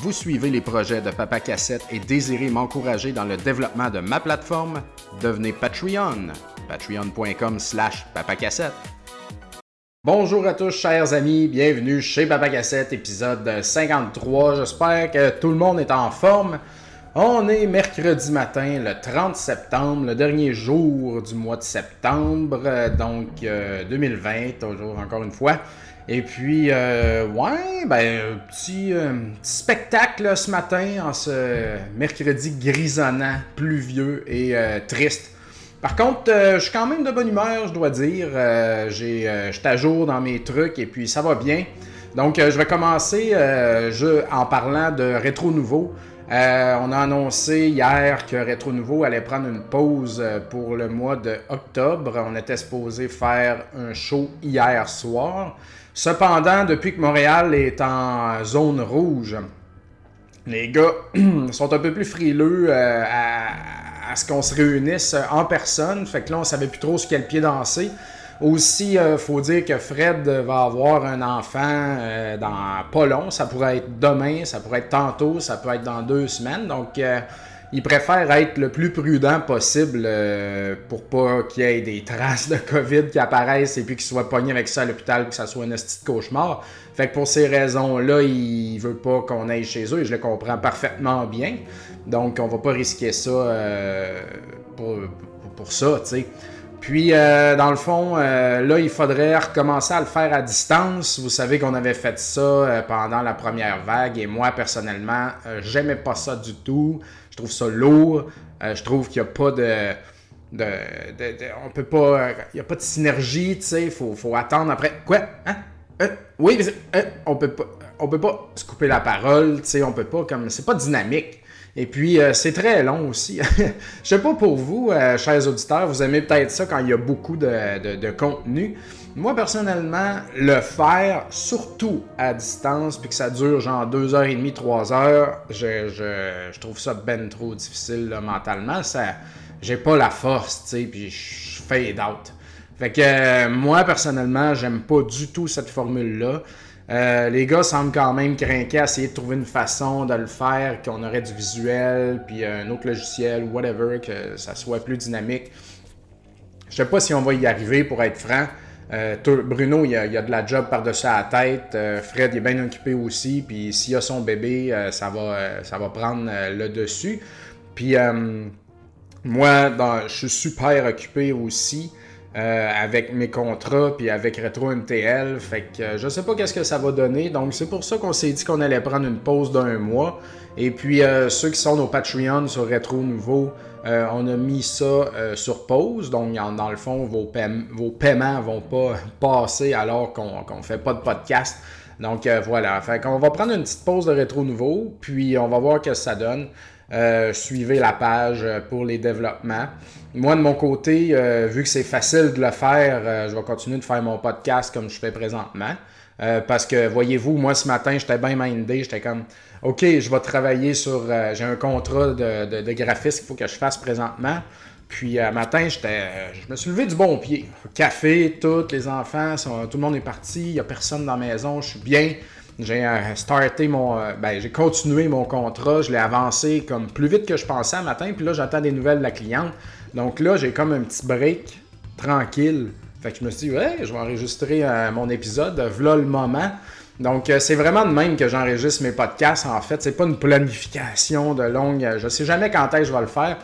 Vous suivez les projets de Papa Cassette et désirez m'encourager dans le développement de ma plateforme? Devenez Patreon. Patreon.com slash papacassette. Bonjour à tous, chers amis. Bienvenue chez Papa Cassette, épisode 53. J'espère que tout le monde est en forme. On est mercredi matin, le 30 septembre, le dernier jour du mois de septembre, donc 2020, toujours encore une fois. Et puis, euh, ouais, ben, petit, euh, petit spectacle ce matin, en ce mercredi grisonnant, pluvieux et euh, triste. Par contre, je suis quand même de bonne humeur, je dois dire. je suis à jour dans mes trucs et puis ça va bien. Donc, je vais commencer en parlant de Rétro Nouveau. on a annoncé hier que Rétro Nouveau allait prendre une pause pour le mois de octobre. On était supposé faire un show hier soir. Cependant, depuis que Montréal est en zone rouge, les gars sont un peu plus frileux euh, à, ce qu'on se réunisse en personne. Fait que là, on savait plus trop sur quel pied danser. Aussi, il euh, faut dire que Fred va avoir un enfant euh, dans pas long. Ça pourrait être demain, ça pourrait être tantôt, ça peut être dans deux semaines. Donc, il préfère être le plus prudent possible euh, pour pas qu'il y ait des traces de COVID qui apparaissent et puis qu'il soit pogné avec ça à l'hôpital, que ça soit un petit cauchemar. Fait que pour ces raisons-là, il veut pas qu'on aille chez eux et je le comprends parfaitement bien. Donc on va pas risquer ça euh, pour, pour, ça, tu sais. Puis, euh, dans le fond, là, il faudrait recommencer à le faire à distance. Vous savez qu'on avait fait ça pendant la première vague et moi, personnellement, j'aimais pas ça du tout. Je trouve ça lourd. Euh, je trouve qu'il n'y a pas de, de, On peut pas. Il a pas de synergie, tu sais. Faut, faut, attendre après. Quoi? Hein? Euh, oui, euh, on peut pas. On peut pas se couper la parole, tu sais. On peut pas comme. C'est pas dynamique. Et puis, c'est très long aussi. Je sais pas pour vous, chers auditeurs, vous aimez peut-être ça quand il y a beaucoup de, contenu. Moi, personnellement, le faire, surtout à distance, puis que ça dure genre 2h30, 3h, je, je, trouve ça ben trop difficile mentalement. Ça, j'ai pas la force, tu sais, puis je fade out. Fait que euh, moi, personnellement, j'aime pas du tout cette formule-là. Euh, les gars semblent quand même craquer à essayer de trouver une façon de le faire, qu'on aurait du visuel, puis un autre logiciel, whatever, que ça soit plus dynamique. Je sais pas si on va y arriver, pour être franc. Euh, Bruno, il y, a, de la job par-dessus la tête. Euh, Fred, il est bien occupé aussi. Puis s'il a son bébé, ça, va, ça va prendre le dessus. Puis moi, je suis super occupé aussi. Avec mes contrats puis avec Retro MTL. Fait que je sais pas qu'est-ce que ça va donner. Donc c'est pour ça qu'on s'est dit qu'on allait prendre une pause d'un mois. Et puis ceux qui sont nos Patreon sur Retro Nouveau, euh, on a mis ça euh, sur pause, donc dans le fond, vos, vos paiements vont pas passer alors qu'on ne fait pas de podcast. Donc euh, voilà, fait qu'on va prendre une petite pause de rétro nouveau, puis on va voir ce que ça donne. Suivez la page pour les développements. Moi, de mon côté, vu que c'est facile de le faire, je vais continuer de faire mon podcast comme je fais présentement. parce que, voyez-vous, moi, ce matin, j'étais bien mindé. J'étais comme, OK, je vais travailler sur. Euh, j'ai un contrat de, de, de graphiste qu'il faut que je fasse présentement. Puis, euh, matin, j'étais, euh, je me suis levé du bon pied. Café, tous les enfants, tout le monde est parti, il n'y a personne dans la maison, je suis bien. J'ai starté mon. ben, j'ai continué mon contrat, je l'ai avancé comme plus vite que je pensais à matin, puis là, j'attends des nouvelles de la cliente. Donc là, j'ai comme un petit break tranquille. Fait que je me suis dit, ouais, je vais enregistrer mon épisode, voilà le moment. Donc, euh, c'est vraiment de même que j'enregistre mes podcasts, en fait. C'est pas une planification de longue. Euh, je sais jamais quand est-ce que je vais le faire.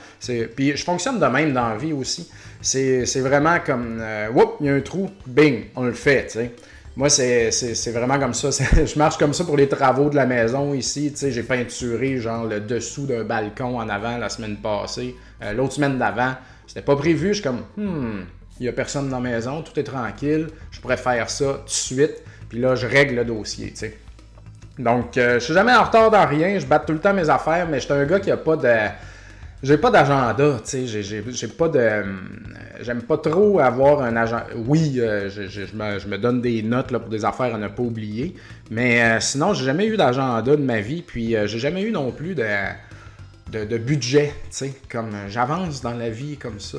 Puis, je fonctionne de même dans la vie aussi. C'est vraiment comme, euh, il y a un trou, bing, on le fait, tu sais. Moi, c'est vraiment comme ça. Je marche comme ça pour les travaux de la maison ici. J'ai peinturé genre le dessous d'un balcon en avant la semaine passée. L'autre semaine d'avant, c'était pas prévu. Je suis comme, hmm, il y a personne dans la maison, tout est tranquille. Je pourrais faire ça tout de suite. Puis là, je règle le dossier, tu sais. Donc, euh, je suis jamais en retard dans rien. Je batte tout le temps mes affaires, mais je suis un gars qui a pas de. J'ai pas d'agenda, tu. J'ai pas de. Euh, j'aime pas trop avoir un agenda. Oui, euh, je, me, donne des notes là, pour des affaires à ne pas oublier. Mais sinon, j'ai jamais eu d'agenda de ma vie. Puis, j'ai jamais eu non plus de de, budget, tu sais, comme j'avance dans la vie comme ça,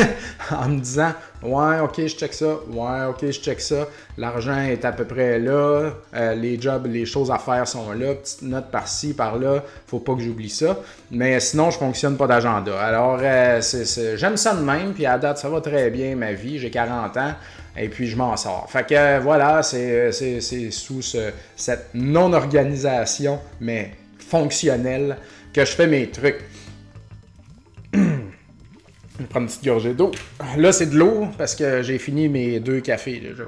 en me disant, ouais, ok, je check ça, ouais, ok, je check ça, l'argent est à peu près là, euh, les jobs, les choses à faire sont là, petite note par-ci, par-là, faut pas que j'oublie ça, mais sinon, je fonctionne pas d'agenda. Alors, euh, j'aime ça de même, puis à date, ça va très bien, ma vie, j'ai 40 ans, et puis je m'en sors. Fait que voilà, c'est sous cette non-organisation, mais fonctionnelle, que je fais mes trucs. je vais prendre une petite gorgée d'eau. Là, c'est de l'eau parce que j'ai fini mes deux cafés déjà.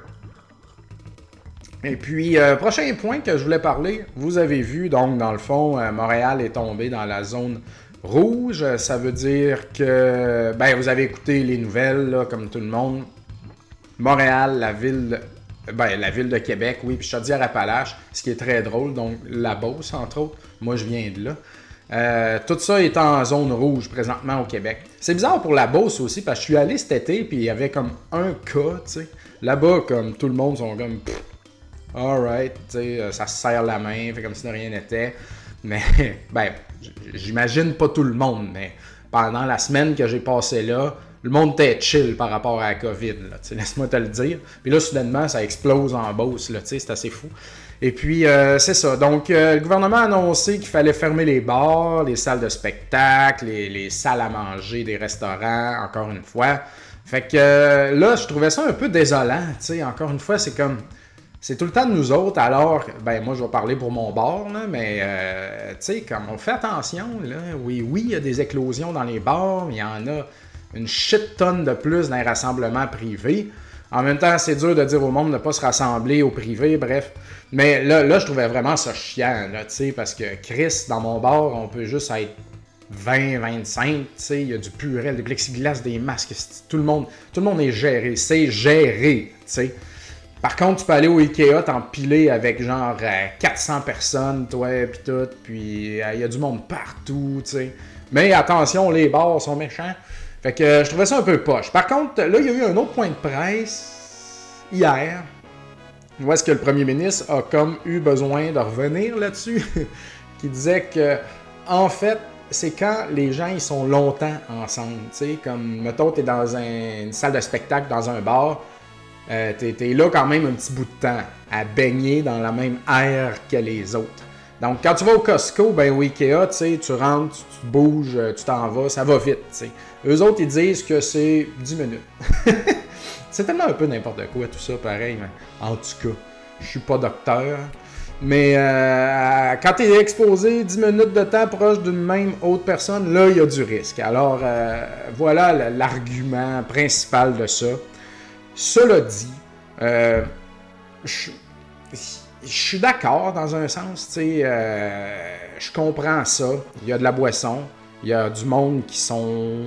Et puis, euh, prochain point que je voulais parler, vous avez vu, donc, dans le fond, euh, Montréal est tombé dans la zone rouge. Ça veut dire que, ben, vous avez écouté les nouvelles, là, comme tout le monde. Montréal, la ville, ben, la ville de Québec, oui, puis Chaudière-Appalaches, ce qui est très drôle, donc la Beauce, entre autres. Moi, je viens de là. Euh, tout ça est en zone rouge présentement au Québec. C'est bizarre pour la Beauce aussi, parce que je suis allé cet été, puis il y avait comme un cas, tu sais. Là-bas, comme tout le monde sont comme, alright, tu sais, euh, ça se serre la main, fait comme si de rien n'était. Mais, ben, j'imagine pas tout le monde, mais pendant la semaine que j'ai passé là, le monde était chill par rapport à la COVID, laisse-moi te le dire. Puis là, soudainement, ça explose en Beauce, là, c'est assez fou. Et puis, euh, c'est ça. Donc, euh, le gouvernement a annoncé qu'il fallait fermer les bars, les salles de spectacle, les, salles à manger des restaurants, encore une fois. Fait que euh, là, je trouvais ça un peu désolant. Tu sais, encore une fois, c'est comme. C'est tout le temps de nous autres, alors, ben moi je vais parler pour mon bar, là, mais tu sais, comme on fait attention, là, oui, oui, il y a des éclosions dans les bars, mais il y en a une shit tonne de plus dans les rassemblements privés. En même temps, c'est dur de dire au monde de ne pas se rassembler au privé, bref. Mais là, là je trouvais vraiment ça chiant, là, parce que Chris, dans mon bar, on peut juste être 20, 25, il y a du purel, du plexiglas, des masques, tout le monde, tout le monde est géré, c'est géré, sais. Par contre, tu peux aller au Ikea t'empiler avec genre 400 euh, personnes, toi, puis tout, puis euh, il y a du monde partout, tu sais. Mais attention, les bars sont méchants. Fait que euh, je trouvais ça un peu poche. Par contre, là, il y a eu un autre point de presse hier. Où est-ce que le premier ministre a comme eu besoin de revenir là-dessus? qui disait que, en fait, c'est quand les gens ils sont longtemps ensemble. Tu sais, comme, mettons, t'es dans une salle de spectacle, dans un bar, euh, t'es es là quand même un petit bout de temps, à baigner dans la même air que les autres. Donc, quand tu vas au Costco, ben au Ikea, tu rentres, tu, bouges, euh, tu t'en vas, ça va vite. Eux autres, ils disent que c'est 10 minutes. c'est tellement un peu n'importe quoi tout ça, pareil. Mais en tout cas, je suis pas docteur. Mais euh, quand tu es exposé 10 minutes de temps proche d'une même autre personne, là, il y a du risque. Alors, euh, voilà l'argument principal de ça. Cela dit, euh, je, suis d'accord dans un sens, tu sais, je comprends ça. Il y a de la boisson, il y a du monde qui sont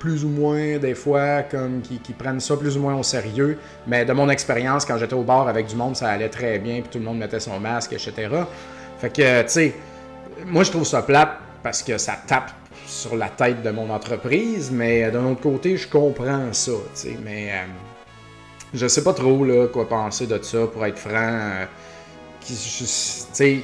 plus ou moins, des fois, comme qui, prennent ça plus ou moins au sérieux. Mais de mon expérience, quand j'étais au bar avec du monde, ça allait très bien, puis tout le monde mettait son masque, etc. Fait que, tu sais, moi je trouve ça plate parce que ça tape sur la tête de mon entreprise, mais d'un autre côté, je comprends ça, tu sais. Mais euh, je sais pas trop là, quoi penser de ça, pour être franc. Euh, sais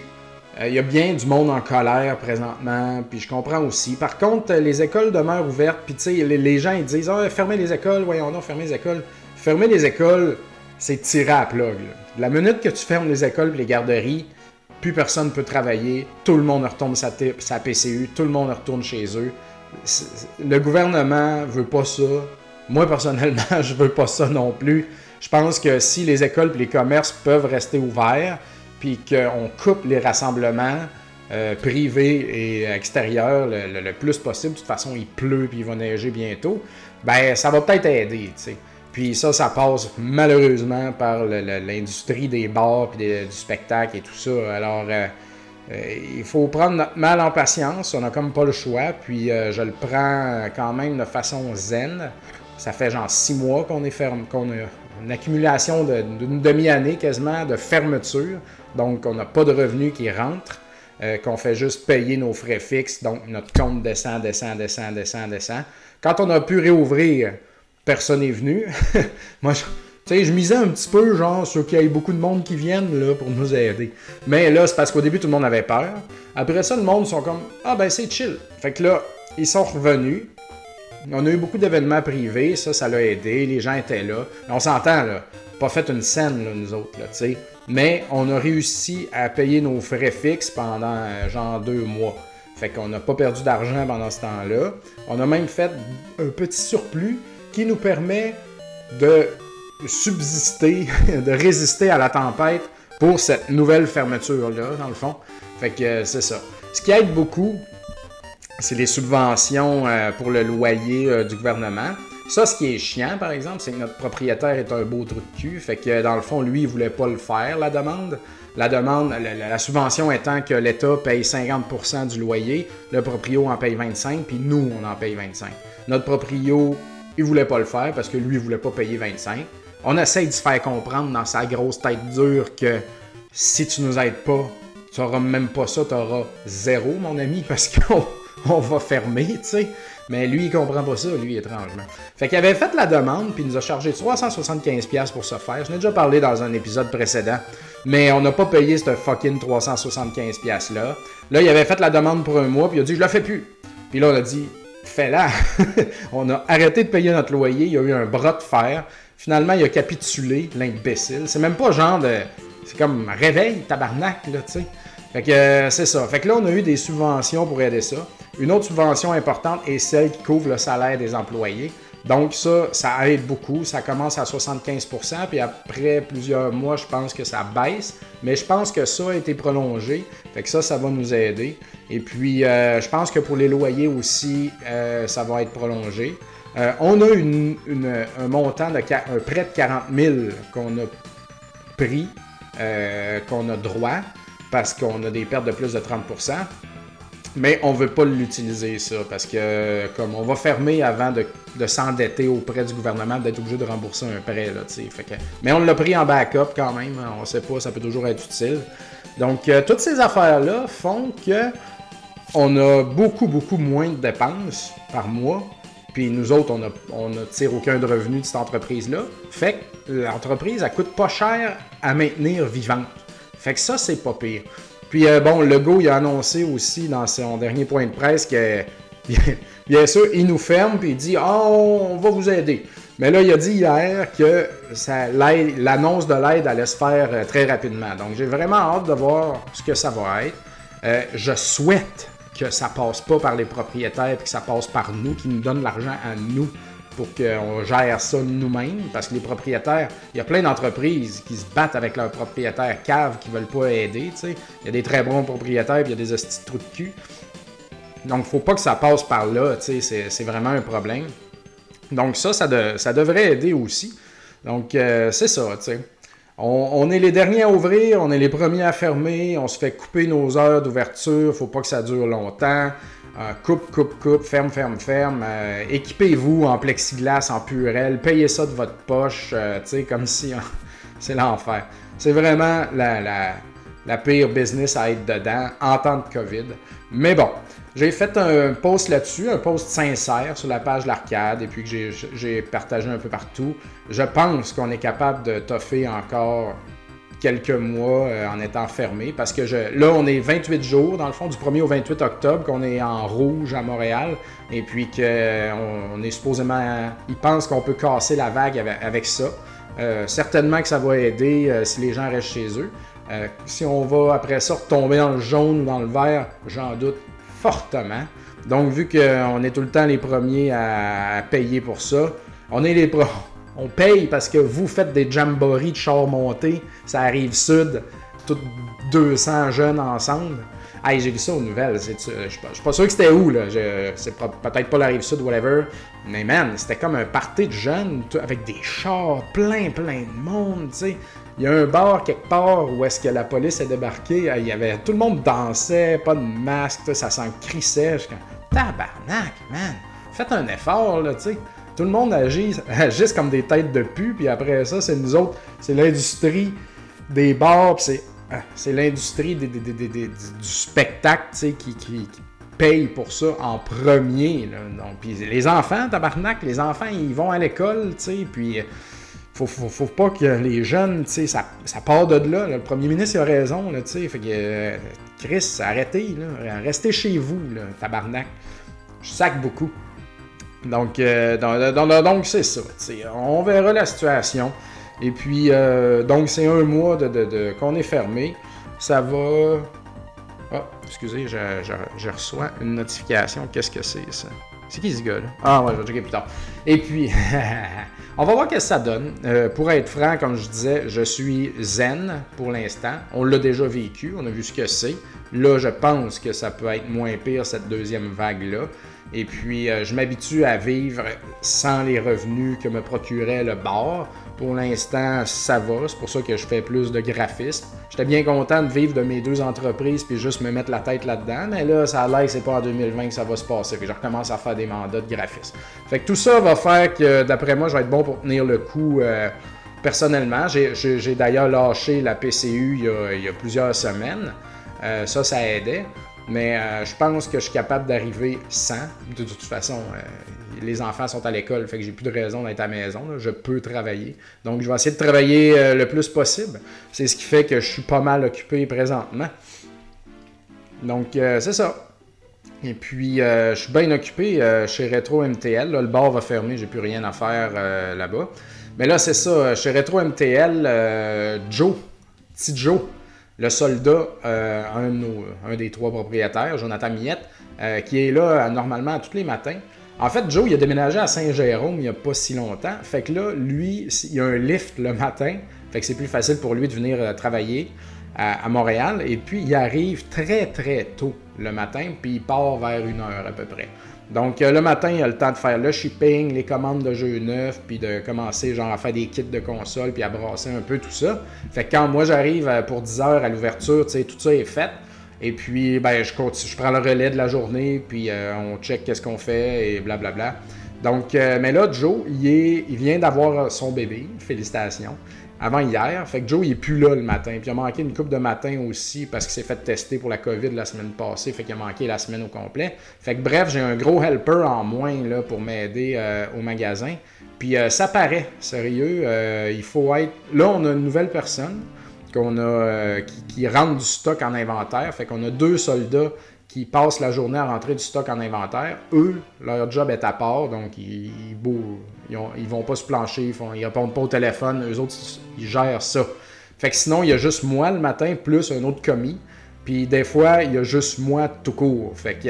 il euh, y a bien du monde en colère présentement, puis je comprends aussi. Par contre, les écoles demeurent ouvertes, puis tu sais, les, gens ils disent ah, fermez les écoles, voyons fermez les écoles. Fermer les écoles, c'est tirer à plug. La minute que tu fermes les écoles et les garderies, plus personne ne peut travailler, tout le monde retourne sa, sa PCU, tout le monde retourne chez eux. Le gouvernement veut pas ça. Moi, personnellement, je veux pas ça non plus. Je pense que si les écoles et les commerces peuvent rester ouverts, puis qu'on coupe les rassemblements euh, privés et extérieurs le, plus possible. De toute façon, il pleut puis il va neiger bientôt. Ben, ça va peut-être aider. Puis ça, ça passe malheureusement par l'industrie des bars puis du spectacle et tout ça. Alors, euh, euh, il faut prendre notre mal en patience. On n'a comme pas le choix. Puis je le prends quand même de façon zen. Ça fait genre six mois qu'on est ferme, qu'on a une accumulation d'une demi-année quasiment de fermeture. Donc, on n'a pas de revenus qui rentrent, euh, qu'on fait juste payer nos frais fixes. Donc, notre compte descend, descend, descend, descend, descend. Quand on a pu réouvrir, personne n'est venu. Moi, sais, je misais un petit peu, genre, sur qu'il y ait beaucoup de monde qui viennent, là, pour nous aider. Mais là, c'est parce qu'au début, tout le monde avait peur. Après ça, le monde sont comme, ah ben, c'est chill. Fait que là, ils sont revenus. On a eu beaucoup d'événements privés, ça, ça l'a aidé. Les gens étaient là. On s'entend, là. Pas fait une scène, nous autres, là, tu sais. Mais on a réussi à payer nos frais fixes pendant, euh, genre, deux mois. Fait qu'on n'a pas perdu d'argent pendant ce temps-là. On a même fait un petit surplus qui nous permet de subsister, de résister à la tempête pour cette nouvelle fermeture-là, dans le fond. Fait que euh, c'est ça. Ce qui aide beaucoup, c'est les subventions euh, pour le loyer euh, du gouvernement. Ça, ce qui est chiant, par exemple, c'est que notre propriétaire est un beau trou de cul. Fait que, dans le fond, lui, il voulait pas le faire, la demande. La demande, la, subvention étant que l'État paye 50% du loyer, le proprio en paye 25, puis nous, on en paye 25. Notre proprio, il voulait pas le faire parce que lui, il voulait pas payer 25. On essaye de se faire comprendre dans sa grosse tête dure que si tu nous aides pas, tu n'auras même pas ça, tu auras zéro, mon ami, parce qu'on on va fermer, tu sais. Mais lui, il comprend pas ça, lui, étrangement. Fait qu'il avait fait la demande, puis il nous a chargé 375$ pour ce faire. Je n'ai déjà parlé dans un épisode précédent. Mais on n'a pas payé ce fucking 375$ là. Là, il avait fait la demande pour un mois, puis il a dit, je la fais plus. Puis là, on a dit, fais-la. on a arrêté de payer notre loyer, il y a eu un bras de fer. Finalement, il a capitulé, l'imbécile. C'est même pas genre de. C'est comme réveil, tabarnak, là, tu sais. Fait que euh, c'est ça. Fait que là, on a eu des subventions pour aider ça. Une autre subvention importante est celle qui couvre le salaire des employés. Donc ça, ça aide beaucoup. Ça commence à 75%, puis après plusieurs mois, je pense que ça baisse. Mais je pense que ça a été prolongé. Fait ça, ça va nous aider. Et puis, euh, je pense que pour les loyers aussi, euh, ça va être prolongé. on a un montant de un prêt de 40 000 qu'on a pris, qu'on a droit parce qu'on a des pertes de plus de 30%. Mais on ne veut pas l'utiliser, ça, parce que comme on va fermer avant de, s'endetter auprès du gouvernement, d'être obligé de rembourser un prêt. Là, fait que, mais on l'a pris en backup quand même, hein, on ne sait pas, ça peut toujours être utile. Donc, euh, toutes ces affaires-là font que on a beaucoup, beaucoup moins de dépenses par mois. Puis nous autres, on ne tire aucun de revenu de cette entreprise-là. Fait que l'entreprise, elle coûte pas cher à maintenir vivante. Fait que ça, c'est pas pire. Puis euh, bon, Legault, a annoncé aussi dans son dernier point de presse que, bien sûr, il nous ferme, puis il dit oh, on va vous aider. Mais là, il a dit hier que l'annonce de l'aide allait se faire euh, très rapidement. Donc, j'ai vraiment hâte de voir ce que ça va être. Euh, je souhaite que ça passe pas par les propriétaires, puis que ça passe par nous, qui nous donnent l'argent à nous pour qu'on gère ça nous-mêmes, parce que les propriétaires, il y a plein d'entreprises qui se battent avec leurs propriétaires caves qui veulent pas aider. Il y a des très bons propriétaires, puis il y a des hosties de trous de cul. Donc, faut pas que ça passe par là, c'est vraiment un problème. Donc, ça, ça, devrait aider aussi. Donc, euh, c'est ça, tu. On, on, est les derniers à ouvrir, on est les premiers à fermer, on se fait couper nos heures d'ouverture, faut pas que ça dure longtemps. Euh, coupe, coupe, coupe, ferme, ferme, ferme. Euh, équipez-vous en plexiglas, en purel. Payez ça de votre poche, euh, tu sais, comme si c'est l'enfer. C'est vraiment la, la, pire business à être dedans en temps de COVID. Mais bon, j'ai fait un post là-dessus, un post sincère sur la page de l'arcade et puis que j'ai partagé un peu partout. Je pense qu'on est capable de toffer encore quelques mois euh, en étant fermé parce que je, là, on est 28 jours, dans le fond, du 1er au 28 octobre, qu'on est en rouge à Montréal et puis qu'on on est supposément. Ils pensent qu'on peut casser la vague avec, ça. Euh, certainement que ça va aider euh, si les gens restent chez eux. si on va après ça retomber dans le jaune ou dans le vert, j'en doute fortement. Donc, vu qu'on est tout le temps les premiers à, payer pour ça, on est les, pro on paye parce que vous faites des jamborees de chars montés, ça arrive sud, tous 200 jeunes ensemble. Hey, j'ai vu ça aux nouvelles. Je suis pas sûr que c'était où, là. C'est peut-être pas la rive sud, whatever. Mais man, c'était comme un party de jeunes avec des chars, plein, plein de monde, tu sais. Il y a un bar quelque part où est-ce que la police est débarquée. Il y avait, tout le monde dansait, pas de masque, ça s'en crissait. Je tabarnak, man. Faites un effort, là, tu sais. Tout le monde agit, agisse comme des têtes de pu, puis après ça, c'est nous autres, c'est l'industrie des bars, c'est, ah, c'est l'industrie du spectacle qui, qui, paye pour ça en premier. Donc, puis les enfants, tabarnak, les enfants, ils vont à l'école, puis faut, faut, pas que les jeunes, ça, ça, part de là. Le premier ministre a raison, sais. Fait que euh, Chris, arrêtez, là. Restez chez vous, là, tabarnak. Je sac beaucoup. Donc, euh, donc c'est ça. On verra la situation. Et puis, euh, donc, c'est un mois de, qu'on est fermé. Ça va. Ah, excusez, je, je reçois une notification. Qu'est-ce que c'est, ça? C'est qui ce gars-là? Ah ouais, je vais checker plus tard. Et puis, on va voir ce que ça donne. Euh, pour être franc, comme je disais, je suis zen pour l'instant. On l'a déjà vécu, on a vu ce que c'est. Là, je pense que ça peut être moins pire, cette deuxième vague-là. Et puis, euh, je m'habitue à vivre sans les revenus que me procurait le bar. Pour l'instant, ça va. C'est pour ça que je fais plus de graphisme. J'étais bien content de vivre de mes deux entreprises puis juste me mettre la tête là-dedans. Mais là, ça a l'air que c'est pas en 2020 que ça va se passer. Puis je recommence à faire des mandats de graphisme. Fait que tout ça va faire que, d'après moi, je vais être bon pour tenir le coup. Euh, personnellement, j'ai d'ailleurs lâché la PCU il y a, plusieurs semaines. Euh, ça, ça aidait. Mais euh, je pense que je suis capable d'arriver sans. De, toute façon, euh, les enfants sont à l'école, fait que j'ai plus de raison d'être à la maison. Je peux travailler. Donc, je vais essayer de travailler euh, le plus possible. C'est ce qui fait que je suis pas mal occupé présentement. Donc, c'est ça. Et puis, je suis bien occupé chez Retro MTL. le bar va fermer, j'ai plus rien à faire là-bas. Mais là, c'est ça. Chez Retro MTL, Joe, petit Joe, le soldat, euh, un, des trois propriétaires, Jonathan Miette, euh, qui est là euh, normalement tous les matins. En fait, Joe, il a déménagé à Saint-Jérôme il n'y a pas si longtemps. Fait que là, lui, il y a un lift le matin. Fait que c'est plus facile pour lui de venir travailler à, Montréal. Et puis, il arrive très, très tôt le matin, puis il part vers une heure à peu près. Donc, euh, le matin, il a le temps de faire le shipping, les commandes de jeux neufs, puis de commencer genre à faire des kits de console, puis à brasser un peu tout ça. Fait que quand moi j'arrive euh, pour 10 heures à l'ouverture, tu sais, tout ça est fait. Et puis, ben, je, je prends le relais de la journée, puis euh, on check qu'est-ce qu'on fait, et blablabla. Donc, mais là, Joe, il, est, il vient d'avoir son bébé. Félicitations avant hier. Fait que Joe, il plus là le matin. Puis il a manqué une coupe de matin aussi parce qu'il s'est fait tester pour la COVID la semaine passée. Fait qu'il a manqué la semaine au complet. Fait que bref, j'ai un gros helper en moins pour m'aider euh, au magasin. Puis euh, ça paraît, sérieux. Euh, il faut être. Là, on a une nouvelle personne qu'on a, qui, qui rentre du stock en inventaire. Fait qu'on a deux soldats qui passent la journée à rentrer du stock en inventaire. Eux, leur job est à part, donc ils, ils, ils, vont pas se plancher, ils, font, répondent pas au téléphone, eux autres, ils gèrent ça. Fait que sinon, il y a juste moi le matin, plus un autre commis. Puis des fois, il y a juste moi tout court. Fait que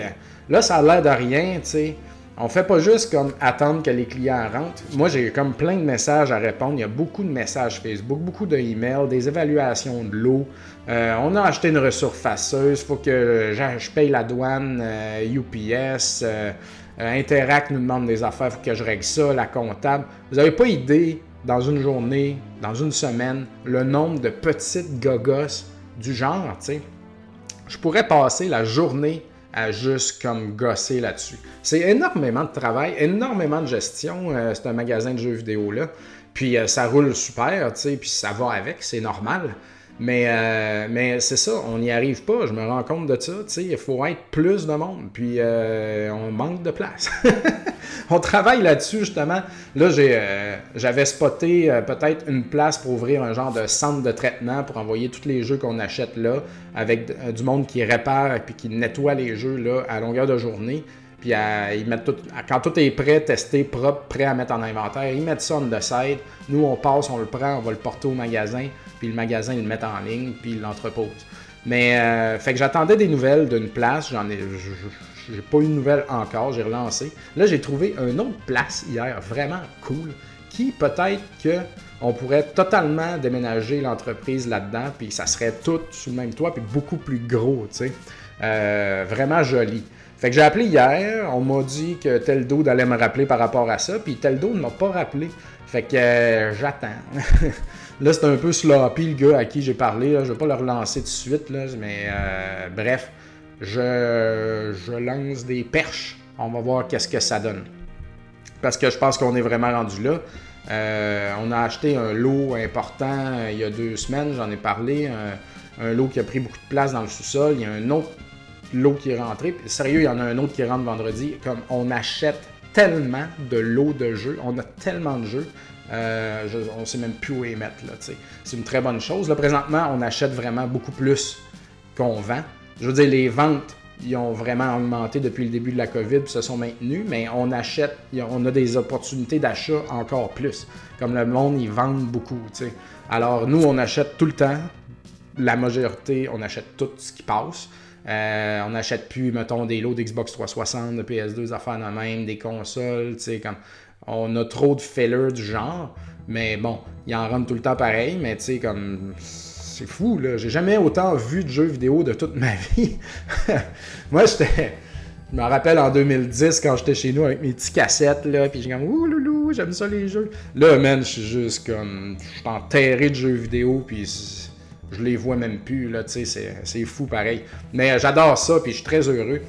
là, ça a l'air de rien, tu sais. On fait pas juste comme attendre que les clients rentrent. Moi, j'ai comme plein de messages à répondre. Il y a beaucoup de messages Facebook, beaucoup de des évaluations de l'eau. Euh, on a acheté une resurfaceuse. Il faut que je, paye la douane, UPS. Euh, Interact nous demande des affaires. Il faut que je règle ça, la comptable. Vous n'avez pas idée, dans une journée, dans une semaine, le nombre de petites gogos du genre, tu sais. Je pourrais passer la journée à juste comme gosser là-dessus. C'est énormément de travail, énormément de gestion, euh, c'est un magasin de jeux vidéo là. Puis euh, ça roule super, tu sais, puis ça va avec, c'est normal. Mais, euh, mais c'est ça, on n'y arrive pas, je me rends compte de ça. Il faut être plus de monde, puis euh, on manque de place. on travaille là-dessus, justement. Là, euh, j'avais spoté peut-être une place pour ouvrir un genre de centre de traitement pour envoyer tous les jeux qu'on achète là, avec du monde qui répare et qui nettoie les jeux là, à longueur de journée. Puis ils mettent tout, quand tout est prêt, testé, propre, prêt à mettre en inventaire, ils mettent ça on the. Nous, on passe, on le prend, on va le porter au magasin puis le magasin, ils le mettent en ligne, puis ils l'entrepose. Mais, euh, fait que j'attendais des nouvelles d'une place, j'en ai, j'ai pas eu de nouvelles encore, j'ai relancé. Là, j'ai trouvé une autre place hier, vraiment cool, qui peut-être que on pourrait totalement déménager l'entreprise là-dedans, puis ça serait tout sous le même toit, puis beaucoup plus gros, tu sais. Euh, vraiment joli. Fait que j'ai appelé hier, on m'a dit que Teldo allait me rappeler par rapport à ça, puis Teldo ne m'a pas rappelé. Fait que euh, j'attends. Là, c'est un peu sloppy le gars à qui j'ai parlé. Je ne vais pas le relancer tout de suite, mais euh, bref, je, lance des perches. On va voir qu'est-ce que ça donne. Parce que je pense qu'on est vraiment rendu là. Euh, on a acheté un lot important euh, il y a deux semaines, j'en ai parlé. Un, un, lot qui a pris beaucoup de place dans le sous-sol. Il y a un autre lot qui est rentré. Sérieux, il y en a un autre qui rentre vendredi. Comme on achète tellement de lots de jeux, on a tellement de jeux. Euh, on ne sait même plus où les mettre. C'est une très bonne chose. Là, présentement, on achète vraiment beaucoup plus qu'on vend. Je veux dire, les ventes, ils ont vraiment augmenté depuis le début de la COVID puis se sont maintenus, mais on achète, on a des opportunités d'achat encore plus. Comme le monde, ils vendent beaucoup. Alors, nous, on achète tout le temps. La majorité, on achète tout ce qui passe. Euh, on n'achète plus, mettons, des lots d'Xbox 360, de PS2, affaires de même, des consoles, tu sais, comme on a trop de fillers du genre. Mais bon, il en rentre tout le temps pareil, mais tu sais, comme. C'est fou, là. J'ai jamais autant vu de jeux vidéo de toute ma vie. Moi, j'étais. Je me rappelle en 2010 quand j'étais chez nous avec mes petits cassettes, là, puis j'ai comme, ouh loulou, j'aime ça les jeux. Là, man, je suis juste comme. Je suis enterré de jeux vidéo, puis je les vois même plus, là, tu sais, c'est fou pareil. Mais euh, j'adore ça, puis je suis très heureux.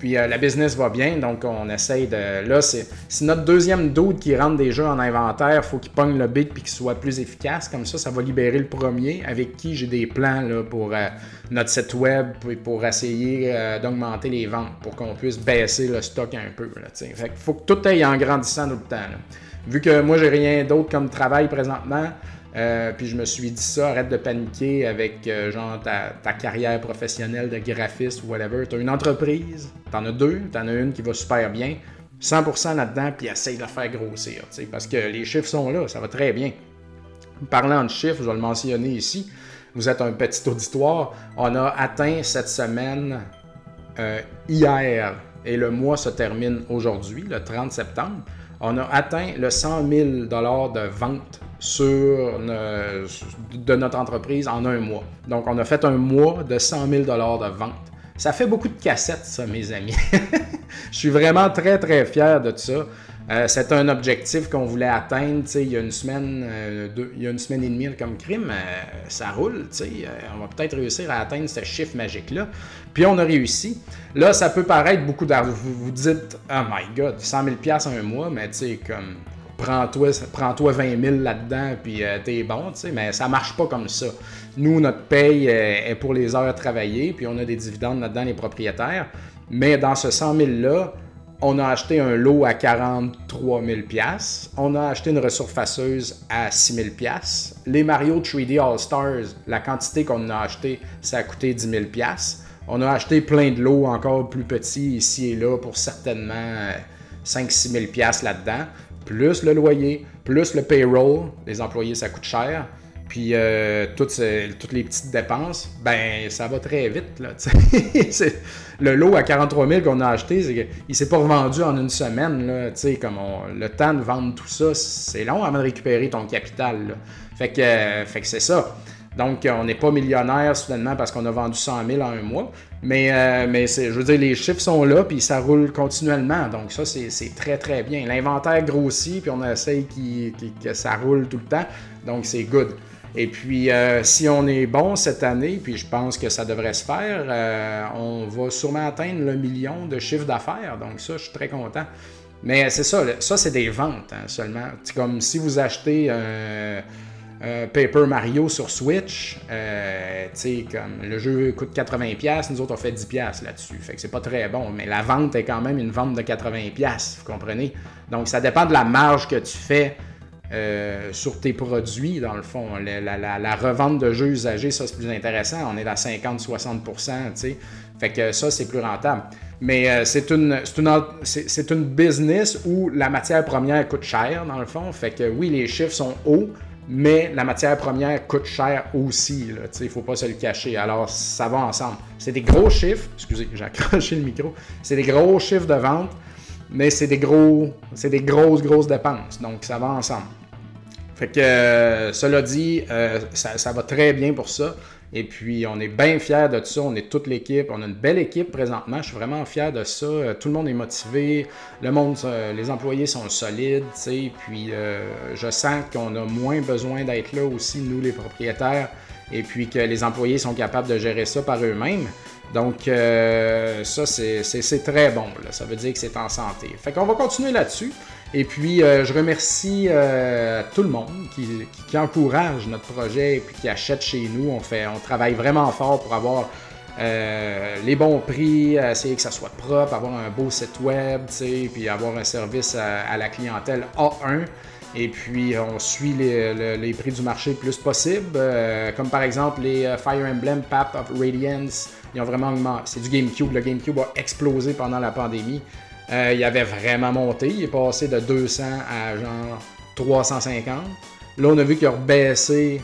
Puis euh, la business va bien, donc on essaye de. Là, c'est notre deuxième doute qui rentre des jeux en inventaire. faut qu'il pogne le big puis qu'il soit plus efficace. Comme ça, ça va libérer le premier, avec qui j'ai des plans là, pour euh, notre site web pour essayer d'augmenter les ventes, pour qu'on puisse baisser le stock un peu. Fait faut que tout aille en grandissant tout le temps. Vu que moi, j'ai rien d'autre comme travail présentement, euh, puis je me suis dit ça, arrête de paniquer avec euh, genre ta, carrière professionnelle de graphiste ou whatever. Tu as une entreprise, tu en as deux, tu en as une qui va super bien, 100% là-dedans, puis essaye de la faire grossir. Parce que les chiffres sont là, ça va très bien. Parlant de chiffres, je vais le mentionner ici, vous êtes un petit auditoire, on a atteint cette semaine euh, hier, et le mois se termine aujourd'hui, le 30 septembre, on a atteint le 100 000 de vente sur de notre entreprise en un mois. Donc, on a fait un mois de 100 000 de vente. Ça fait beaucoup de cassettes, ça, mes amis. Je suis vraiment très, très fier de ça. Euh, c'est un objectif qu'on voulait atteindre il y a une semaine, euh, il y a une semaine et demie comme crime. Euh, ça roule, on va peut-être réussir à atteindre ce chiffre magique-là. Puis on a réussi. Là, ça peut paraître beaucoup d'argent. Vous vous dites, oh my god, 100 000 en un mois, mais tu sais, comme prends-toi prends 20 000 là-dedans, puis euh, t'es bon, tu sais, mais ça marche pas comme ça. Nous, notre paye euh, est pour les heures travaillées, puis on a des dividendes là-dedans, les propriétaires. Mais dans ce 100 000-là, on a acheté un lot à 43 000 On a acheté une resurfaceuse à 6 000 Les Mario 3D All-Stars, la quantité qu'on a acheté, ça a coûté 10 000 On a acheté plein de lots encore plus petits ici et là pour certainement 5-6 euh, 000 là-dedans plus le loyer, plus le payroll, les employés, ça coûte cher, puis euh, toutes, les petites dépenses, ben ça va très vite. Là, le lot à 43 000 qu'on a acheté, il ne s'est pas revendu en une semaine. Là, comme le temps de vendre tout ça, c'est long avant de récupérer ton capital. Fait que, fait que c'est ça. Donc, on n'est pas millionnaire soudainement parce qu'on a vendu 100 000 en un mois. Mais, euh, mais je veux dire, les chiffres sont là, puis ça roule continuellement. Donc, ça, c'est très, très bien. L'inventaire grossit, puis on essaye que ça roule tout le temps. Donc, c'est good. Et puis, euh, si on est bon cette année, puis je pense que ça devrait se faire, euh, on va sûrement atteindre le million de chiffre d'affaires. Donc, ça, je suis très content. Mais c'est ça, ça, c'est des ventes hein, seulement. C'est comme si vous achetez un euh, Paper Mario sur Switch, euh, comme le jeu coûte 80$, nous autres on fait 10$ là-dessus. Fait que c'est pas très bon, mais la vente est quand même une vente de 80$, vous comprenez? Donc ça dépend de la marge que tu fais euh, sur tes produits, dans le fond. La, revente de jeux usagés, ça c'est plus intéressant. On est à 50-60%, Fait que ça, c'est plus rentable. Mais c'est une, une, business où la matière première coûte cher, dans le fond. Fait que oui, les chiffres sont hauts, mais la matière première coûte cher aussi. Il ne faut pas se le cacher. Alors, ça va ensemble. C'est des gros chiffres. Excusez, j'ai accroché le micro. C'est des gros chiffres de vente, mais c'est des gros, c'est des grosses, grosses dépenses. Donc, ça va ensemble. Fait que, euh, cela dit, euh, ça, ça, va très bien pour ça. Et puis, on est bien fiers de ça. On est toute l'équipe. On a une belle équipe présentement. Je suis vraiment fier de ça. Euh, tout le monde est motivé. Euh, les employés sont solides. Puis, euh, je sens qu'on a moins besoin d'être là aussi, nous, les propriétaires. Et puis que les employés sont capables de gérer ça par eux-mêmes. Donc, ça, c'est très bon. Ça veut dire que c'est en santé. Fait qu'on va continuer là-dessus. Et puis, euh, je remercie euh, tout le monde qui, encourage notre projet et puis qui achète chez nous. On, fait, on travaille vraiment fort pour avoir euh, les bons prix, essayer que ça soit propre, avoir un beau site web, puis avoir un service à, la clientèle A1. Et puis, on suit les, prix du marché le plus possible. Comme par exemple les Fire Emblem Path of Radiance. Ils ont vraiment augmenté. C'est du GameCube. Le GameCube a explosé pendant la pandémie. Euh, il avait vraiment monté. Il est passé de 200 à genre 350. Là, on a vu qu'il a rebaissé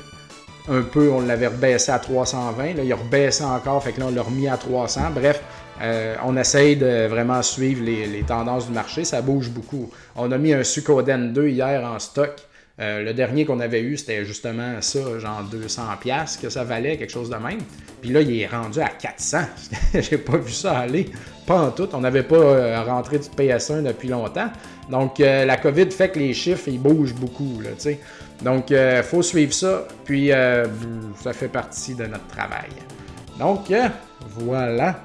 un peu. On l'avait rebaissé à 320. Là, il a rebaissé encore. Fait que là, on l'a remis à 300. Bref, euh, on essaye de vraiment suivre les, tendances du marché. Ça bouge beaucoup. On a mis un Sukoden 2 hier en stock. Euh, le dernier qu'on avait eu, c'était justement ça, genre 200$ que ça valait, quelque chose de même. Puis là, il est rendu à 400. J'ai pas vu ça aller. Pas en tout. On n'avait pas euh, rentré du PS1 depuis longtemps. Donc, la COVID fait que les chiffres, ils bougent beaucoup. Là, Donc, il faut suivre ça. Puis, ça fait partie de notre travail. Donc, voilà.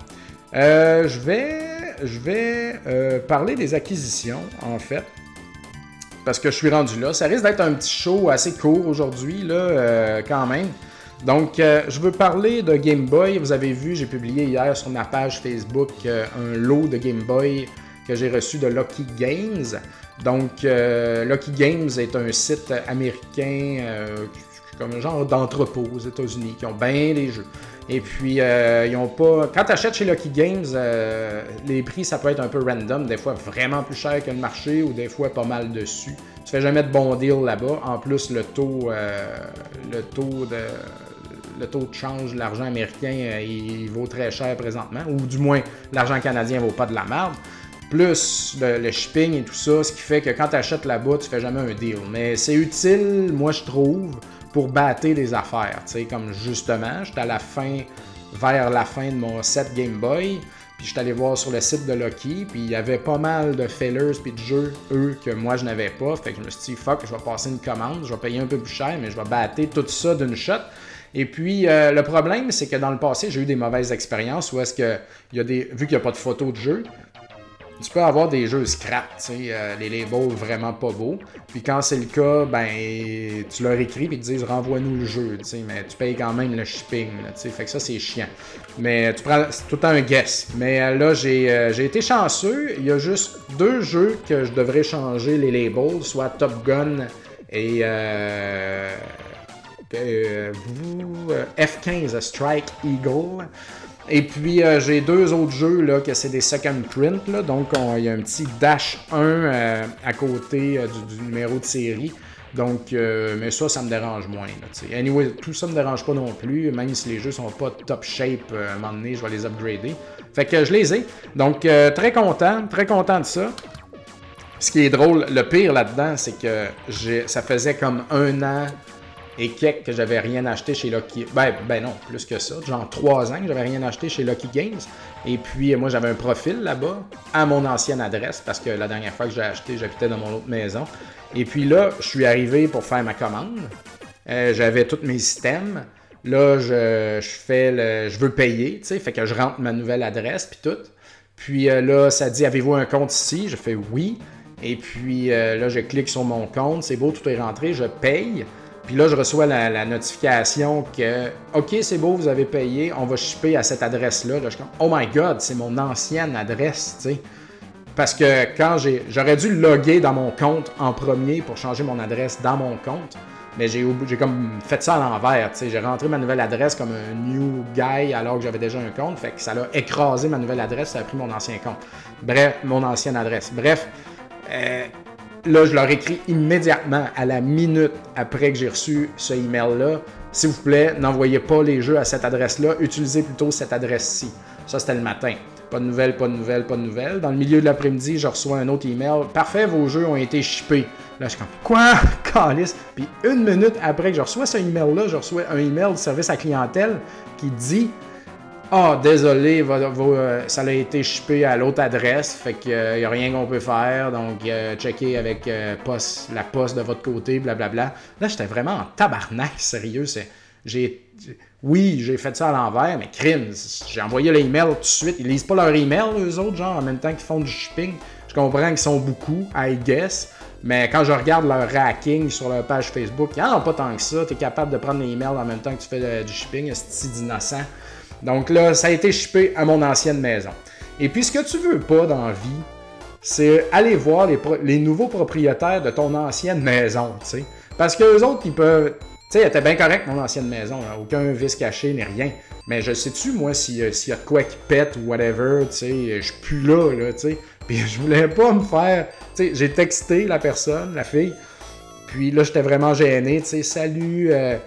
Euh, je vais, je vais euh, parler des acquisitions, en fait. Parce que je suis rendu là. Ça risque d'être un petit show assez court aujourd'hui, là, euh, quand même. Donc, je veux parler de Game Boy. Vous avez vu, j'ai publié hier sur ma page Facebook un lot de Game Boy que j'ai reçu de Lucky Games. Donc, Lucky Games est un site américain, comme un genre d'entrepôt aux États-Unis, qui ont bien des jeux. Et puis, euh, ils ont pas. Quand tu achètes chez Lucky Games, euh, les prix, ça peut être un peu random. Des fois, vraiment plus cher que le marché ou des fois pas mal dessus. Tu fais jamais de bon deal là-bas. En plus, le taux, euh, le taux de. Le taux de change de l'argent américain, il, vaut très cher présentement, ou du moins l'argent canadien vaut pas de la merde plus le, shipping et tout ça, ce qui fait que quand tu achètes là-bas, tu fais jamais un deal. Mais c'est utile, moi je trouve, pour battre des affaires. Tu sais, comme justement, j'étais à la fin, vers la fin de mon set Game Boy, puis j'étais allé voir sur le site de Lucky, puis il y avait pas mal de failers puis de jeux, eux, que moi je n'avais pas. Fait que je me suis dit, fuck, je vais passer une commande, je vais payer un peu plus cher, mais je vais battre tout ça d'une shot. Et puis, euh, le problème, c'est que dans le passé, j'ai eu des mauvaises expériences où est-ce que, des, vu qu'il n'y a pas de photos de jeu, tu peux avoir des jeux scrap, euh, les labels vraiment pas beaux. Puis quand c'est le cas, ben tu leur écris et ils te disent renvoie-nous le jeu, mais tu payes quand même le shipping, sais, fait que ça c'est chiant. Mais tu prends, c'est tout un guess. Mais euh, là euh, j'ai, été chanceux, il y a juste deux jeux que je devrais changer les labels, soit Top Gun et F-15 Strike Eagle. Et puis euh, j'ai deux autres jeux là, que c'est des second print. Là, donc il y a un petit dash 1 euh, à côté euh, du, numéro de série. Donc, mais ça, ça me dérange moins. Là, anyway, tout ça me dérange pas non plus. Même si les jeux sont pas top shape, à un moment donné, je vais les upgrader. Fait que je les ai. Donc, très content, très content de ça. Ce qui est drôle, le pire là-dedans, c'est que ça faisait comme un an et que j'avais rien acheté chez Lucky. Ben, ben non, plus que ça. Genre trois ans que j'avais rien acheté chez Lucky Games. Et puis, moi, j'avais un profil là-bas à mon ancienne adresse parce que la dernière fois que j'ai acheté, j'habitais dans mon autre maison. Et puis là, je suis arrivé pour faire ma commande. Euh, j'avais tous mes systèmes. Là, je, fais le, je veux payer, tu sais, fait que je rentre ma nouvelle adresse puis tout. Puis euh, là, ça dit avez-vous un compte ici? Je fais oui. Et puis euh, là, je clique sur mon compte, c'est beau, tout est rentré, je paye. Puis là, je reçois la, notification que, OK, c'est beau, vous avez payé, on va shipper à cette adresse-là. Là, je suis oh my god, c'est mon ancienne adresse, tu sais. Parce que quand j'ai. J'aurais dû loguer dans mon compte en premier pour changer mon adresse dans mon compte. Mais j'ai, j'ai comme fait ça à l'envers. tu sais. J'ai rentré ma nouvelle adresse comme un new guy alors que j'avais déjà un compte. Fait que ça l'a écrasé ma nouvelle adresse, ça a pris mon ancien compte. Bref, mon ancienne adresse. Bref, euh, Là, je leur écris immédiatement, à la minute après que j'ai reçu ce email-là. S'il vous plaît, n'envoyez pas les jeux à cette adresse-là, utilisez plutôt cette adresse-ci. Ça, c'était le matin. Pas de nouvelles, pas de nouvelles, pas de nouvelles. Dans le milieu de l'après-midi, je reçois un autre email. Parfait, vos jeux ont été shippés. Là, je suis comme, quoi? Calice. Puis une minute après que je reçois ce email-là, je reçois un email du service à clientèle qui dit ah, désolé, euh, ça a été shippé à l'autre adresse, fait qu'il n'y a rien qu'on peut faire, donc euh, checker avec euh, la poste de votre côté, blablabla. Là, j'étais vraiment en tabarnak, sérieux. J'ai, oui, j'ai fait ça à l'envers, mais crime, j'ai envoyé l'email tout de suite. Ils lisent pas leur email, eux autres, genre, en même temps qu'ils font du shipping. Je comprends qu'ils sont beaucoup, I guess. Mais quand je regarde leur racking sur leur page Facebook, il n'y en a pas tant que ça. Tu es capable de prendre les emails en même temps que tu fais du shipping, c'est d'innocent. Donc là, ça a été shippé à mon ancienne maison. Et puis ce que tu veux pas dans la vie, c'est aller voir les, nouveaux propriétaires de ton ancienne maison, tu sais. Parce que les autres, ils peuvent. Tu sais, elle était bien correcte, mon ancienne maison, aucun vice caché ni rien. Mais je sais-tu, moi, s'il y a quoi qui pète ou whatever, tu sais, je plus là, là, tu sais. Puis je voulais pas me faire. Tu sais, j'ai texté la personne, la fille. Puis là, j'étais vraiment gêné, tu sais, salut, euh,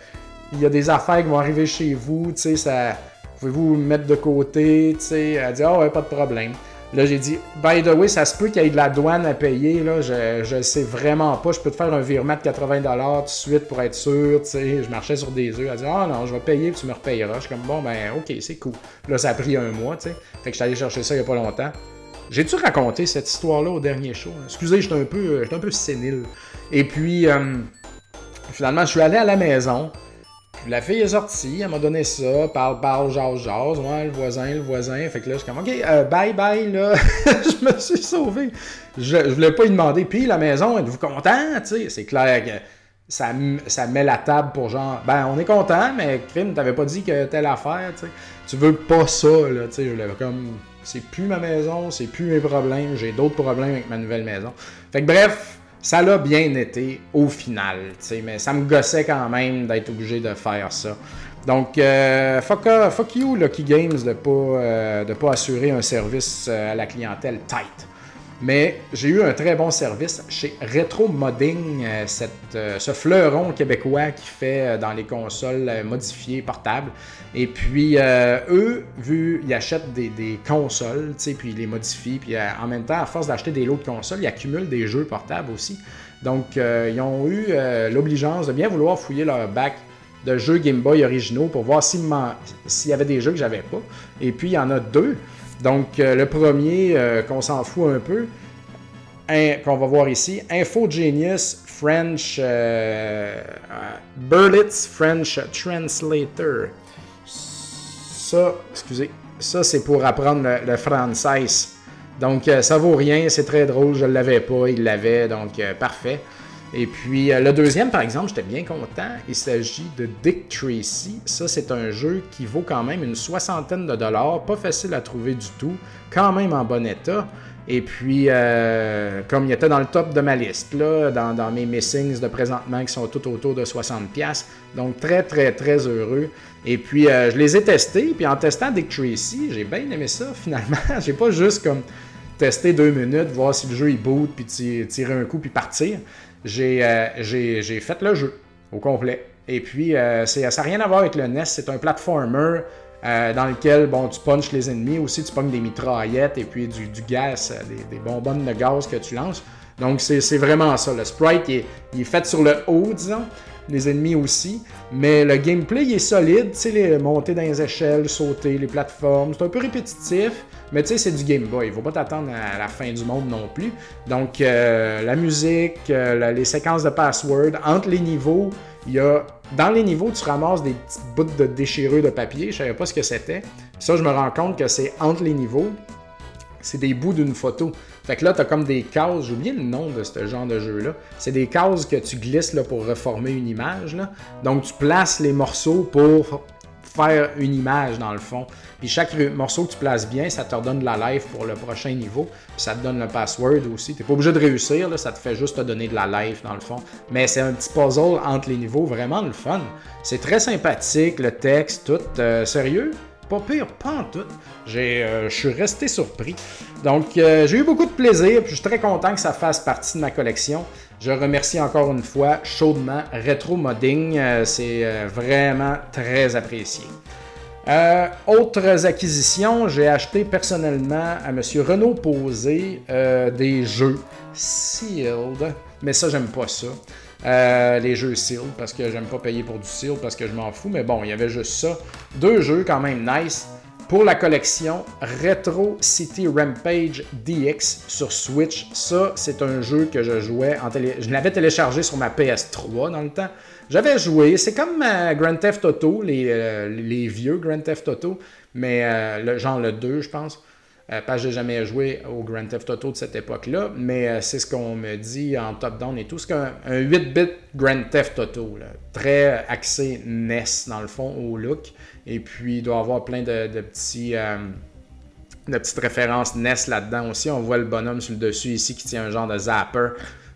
il y a des affaires qui vont arriver chez vous, tu sais, ça. Pouvez-vous me mettre de côté, tu sais? Elle dit, ah ouais, pas de problème. Là, j'ai dit, by the way, ça se peut qu'il y ait de la douane à payer. Là, je ne sais vraiment pas. Je peux te faire un virement de 80$ tout de suite pour être sûr. Tu sais, je marchais sur des œufs. Elle dit, ah non, je vais payer puis tu me repayeras. Je suis comme, bon, ben, ok, c'est cool. Là, ça a pris un mois. Tu sais. Fait que je suis allé chercher ça il n'y a pas longtemps. J'ai-tu raconté cette histoire-là au dernier show? Excusez, j'étais un peu, un peu sénile. Et puis, euh, finalement, je suis allé à la maison. La fille est sortie, elle m'a donné ça, parle, parle, jase, jase, ouais, le voisin, le voisin. Fait que là, je suis comme, OK, euh, bye, bye, là. je me suis sauvé. Je, voulais pas y demander. Puis la maison, êtes-vous content? Tu sais, c'est clair que ça, ça met la table pour genre, ben, on est content, mais crime, t'avais pas dit que telle affaire, tu sais. Tu veux pas ça, là, tu sais. Je voulais comme, c'est plus ma maison, c'est plus mes problèmes, j'ai d'autres problèmes avec ma nouvelle maison. Fait que bref, ça l'a bien été au final, mais ça me gossait quand même d'être obligé de faire ça. Donc, euh, fuck, you, Lucky Games, de ne pas, euh, pas assurer un service euh, à la clientèle tight. Mais j'ai eu un très bon service chez Retro Modding, euh, euh, ce fleuron québécois qui fait euh, dans les consoles modifiées portables. Et puis, eux, vu ils achètent des, consoles, puis ils les modifient, puis en même temps, à force d'acheter des lots de consoles, ils accumulent des jeux portables aussi. Donc, ils ont eu l'obligeance de bien vouloir fouiller leur bac de jeux Game Boy originaux pour voir s'il y avait des jeux que j'avais pas. Et puis, il y en a deux. Donc, euh, le premier, euh, qu'on s'en fout un peu, qu'on va voir ici, Info Genius French euh, Berlitz French Translator. Ça, excusez, ça c'est pour apprendre le, français. Donc, ça vaut rien, c'est très drôle, je ne l'avais pas, il l'avait, donc parfait. Et puis euh, le deuxième, par exemple, j'étais bien content. Il s'agit de Dick Tracy. Ça, c'est un jeu qui vaut quand même une soixantaine de dollars. Pas facile à trouver du tout. Quand même en bon état. Et puis, euh, comme il était dans le top de ma liste, là, dans, mes missings de présentement qui sont tout autour de 60$. Donc, très, très, très heureux. Et puis, euh, je les ai testés. Puis, en testant Dick Tracy, j'ai bien aimé ça finalement. j'ai pas juste comme testé deux minutes, voir si le jeu il boot, puis tirer un coup, puis partir. Euh, j'ai fait le jeu au complet. Et puis, euh, ça n'a rien à voir avec le NES, c'est un platformer euh, dans lequel bon, tu punches les ennemis, aussi tu pognes des mitraillettes et puis du, gaz, des, des, bonbonnes de gaz que tu lances. Donc, c'est vraiment ça. Le sprite, il est, fait sur le haut, disons les ennemis aussi. Mais le gameplay il est solide, tu sais, les montées dans les échelles, sauter, les plateformes, c'est un peu répétitif, mais tu sais, c'est du Game Boy. Il ne faut pas t'attendre à la fin du monde non plus. Donc, euh, la musique, euh, les séquences de password, entre les niveaux, il y a. Dans les niveaux, tu ramasses des petits bouts de déchirure de papier. Je savais pas ce que c'était. Ça, je me rends compte que c'est entre les niveaux. C'est des bouts d'une photo. Fait que là, tu as comme des cases, j'ai oublié le nom de ce genre de jeu-là. C'est des cases que tu glisses là, pour reformer une image. Là. Donc, tu places les morceaux pour faire une image dans le fond. Puis chaque morceau que tu places bien, ça te redonne de la life pour le prochain niveau. Puis ça te donne le password aussi. Tu n'es pas obligé de réussir, là, ça te fait juste te donner de la life dans le fond. Mais c'est un petit puzzle entre les niveaux, vraiment le fun. C'est très sympathique, le texte, tout. Euh, sérieux? Pas pire, pas en tout. Euh, je suis resté surpris. Donc, euh, j'ai eu beaucoup de plaisir, puis je suis très content que ça fasse partie de ma collection. Je remercie encore une fois chaudement Retro Modding. Euh, c'est vraiment très apprécié. autres acquisitions, j'ai acheté personnellement à M. Renaud Posé des jeux Sealed, mais ça, j'aime pas ça. Euh, les jeux Seal, parce que j'aime pas payer pour du Seal, parce que je m'en fous. Mais bon, il y avait juste ça. Deux jeux quand même nice. Pour la collection Retro City Rampage DX sur Switch, ça c'est un jeu que je jouais en télé... Je l'avais téléchargé sur ma PS3 dans le temps. J'avais joué, c'est comme euh, Grand Theft Auto, les, euh, les, vieux Grand Theft Auto, mais le, genre le 2 je pense. Euh, pas j'ai jamais joué au Grand Theft Auto de cette époque-là, mais euh, c'est ce qu'on me dit en top-down et tout. C'est un, 8-bit Grand Theft Auto, très axé NES dans le fond au look. Et puis il doit avoir plein de, petits. Euh, Une petite référence NES là-dedans aussi. On voit le bonhomme sur le dessus ici qui tient un genre de zapper.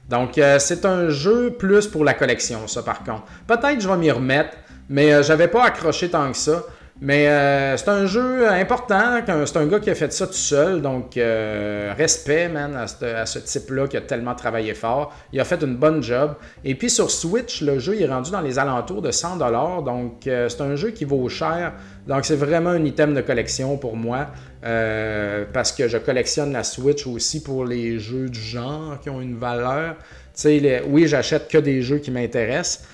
Donc, euh, c'est un jeu plus pour la collection, ça, par contre. Peut-être je vais m'y remettre, mais euh, j'avais pas accroché tant que ça. Mais euh, c'est un jeu important. C'est un gars qui a fait ça tout seul. Donc, respect, man, à ce, type-là qui a tellement travaillé fort. Il a fait une bonne job. Et puis, sur Switch, le jeu est rendu dans les alentours de 100$. Donc, c'est un jeu qui vaut cher. Donc, c'est vraiment un item de collection pour moi. parce que je collectionne la Switch aussi pour les jeux du genre qui ont une valeur. Les, oui, j'achète que des jeux qui m'intéressent.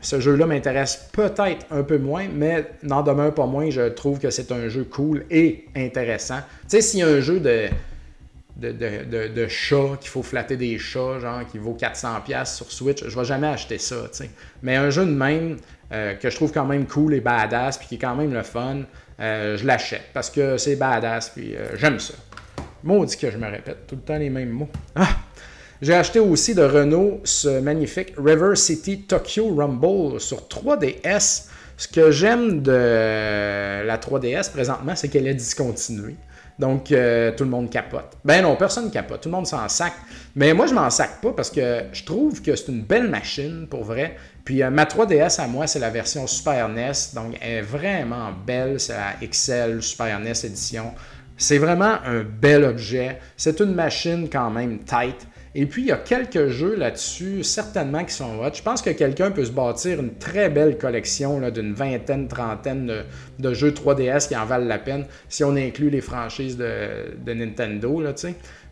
Ce jeu-là m'intéresse peut-être un peu moins, mais n'en demeure pas moins, je trouve que c'est un jeu cool et intéressant. Tu sais, s'il y a un jeu de, de, de, de, chat, qu'il faut flatter des chats, genre qui vaut 400$ sur Switch, je vais jamais acheter ça, tu sais. Mais un jeu de même, euh, que je trouve quand même cool et badass, puis qui est quand même le fun, euh, je l'achète parce que c'est badass, puis euh, j'aime ça. Maudit que je me répète tout le temps les mêmes mots. Ah! J'ai acheté aussi de Renault ce magnifique River City Tokyo Rumble sur 3DS. Ce que j'aime de la 3DS présentement, c'est qu'elle est discontinuée. Donc, euh, tout le monde capote. Ben non, personne capote. Tout le monde s'en sac. Mais moi, je m'en sac pas parce que je trouve que c'est une belle machine, pour vrai. Puis, euh, ma 3DS à moi, c'est la version Super NES. Donc, elle est vraiment belle. C'est la XL Super NES édition. C'est vraiment un bel objet. C'est une machine quand même tight. Et puis, il y a quelques jeux là-dessus, certainement, qui sont hot. Je pense que quelqu'un peut se bâtir une très belle collection d'une vingtaine, trentaine de, jeux 3DS qui en valent la peine si on inclut les franchises de, Nintendo. Là,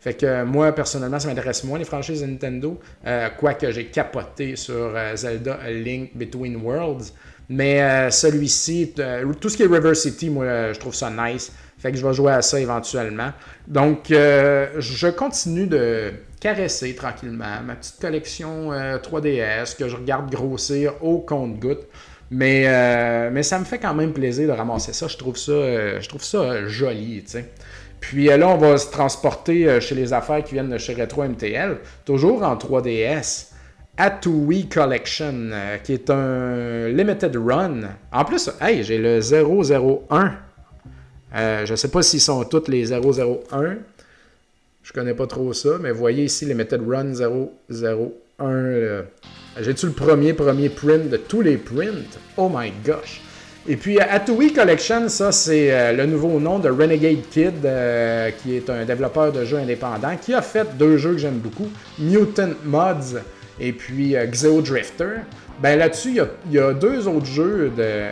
fait que moi, personnellement, ça m'intéresse moins les franchises de Nintendo, euh, quoique j'ai capoté sur euh, Zelda Link Between Worlds. Mais euh, celui-ci, tout ce qui est River City, moi, je trouve ça nice. Fait que je vais jouer à ça éventuellement. Donc, je continue de caresser tranquillement ma petite collection 3DS euh, que je regarde grossir au compte-goutte. Mais, euh, mais ça me fait quand même plaisir de ramasser ça. Je trouve ça, euh, je trouve ça joli, Puis là, on va se transporter chez les affaires qui viennent de chez Retro MTL, toujours en 3DS. Atui Collection, qui est un limited run. En plus, hey, j'ai le 001. je ne sais pas s'ils sont tous les 001. Je connais pas trop ça, mais voyez ici les méthodes run 001. J'ai-tu le premier, premier print de tous les prints? Oh my gosh! Et puis Atui Collection, ça c'est euh, le nouveau nom de Renegade Kid, euh, qui est un développeur de jeux indépendant, qui a fait deux jeux que j'aime beaucoup, Mutant Mods et puis euh, Drifter. Ben là-dessus, il y, a deux autres jeux de,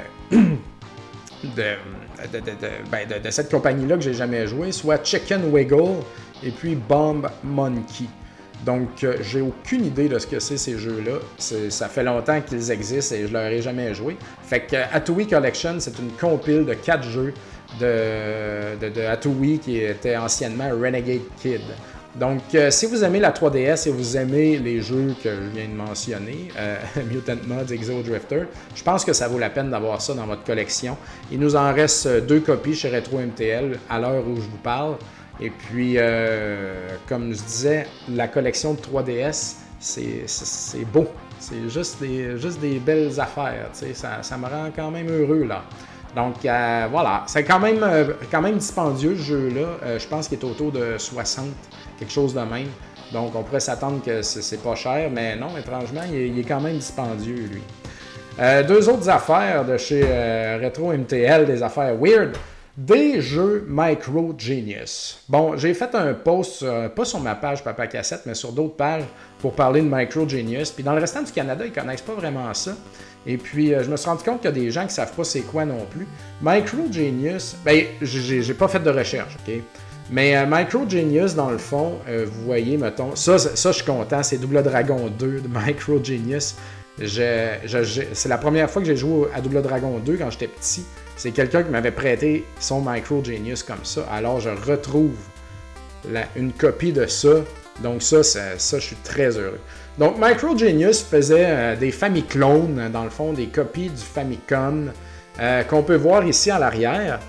ben, de, de, cette compagnie-là que j'ai jamais joué, soit Chicken Wiggle et puis Bomb Monkey. Donc, euh, j'ai aucune idée de ce que c'est ces jeux-là. Ça fait longtemps qu'ils existent et je leur ai jamais joué. Fait que Atui Collection, c'est une compile de quatre jeux de, de, qui était anciennement Renegade Kid. Donc, euh, si vous aimez la 3DS et vous aimez les jeux que je viens de mentionner, euh, Mutant Mods, Exo Drifter, je pense que ça vaut la peine d'avoir ça dans votre collection. Il nous en reste deux copies chez Retro MTL à l'heure où je vous parle. Et puis, euh, comme je disais, la collection de 3DS, c'est beau. C'est juste des, belles affaires. Ça, ça me rend quand même heureux là. Donc euh, voilà, c'est quand même, euh, quand dispendieux ce jeu-là. je pense qu'il est autour de 60, quelque chose de même. Donc on pourrait s'attendre que c'est pas cher, mais non, étrangement, il est, quand même dispendieux lui. deux autres affaires de chez Retro MTL, des affaires weird des jeux Micro Genius. Bon, j'ai fait un post, euh, pas sur ma page Papa Cassette, mais sur d'autres pages pour parler de Micro Genius. Puis dans le restant du Canada, ils connaissent pas vraiment ça. Et puis, euh, je me suis rendu compte qu'il y a des gens qui savent pas c'est quoi non plus. Micro Genius, ben, j'ai pas fait de recherche, OK? Mais euh, Micro Genius, dans le fond, vous voyez, mettons, ça, ça, je suis content, c'est Double Dragon 2 de Micro Genius. c'est la première fois que j'ai joué à Double Dragon 2 quand j'étais petit. C'est quelqu'un qui m'avait prêté son Micro Genius comme ça. Alors je retrouve une copie de ça. Donc ça, ça, je suis très heureux. Donc Micro Genius faisait euh, des Famiclones, dans le fond, des copies du Famicom euh, qu'on peut voir ici à l'arrière.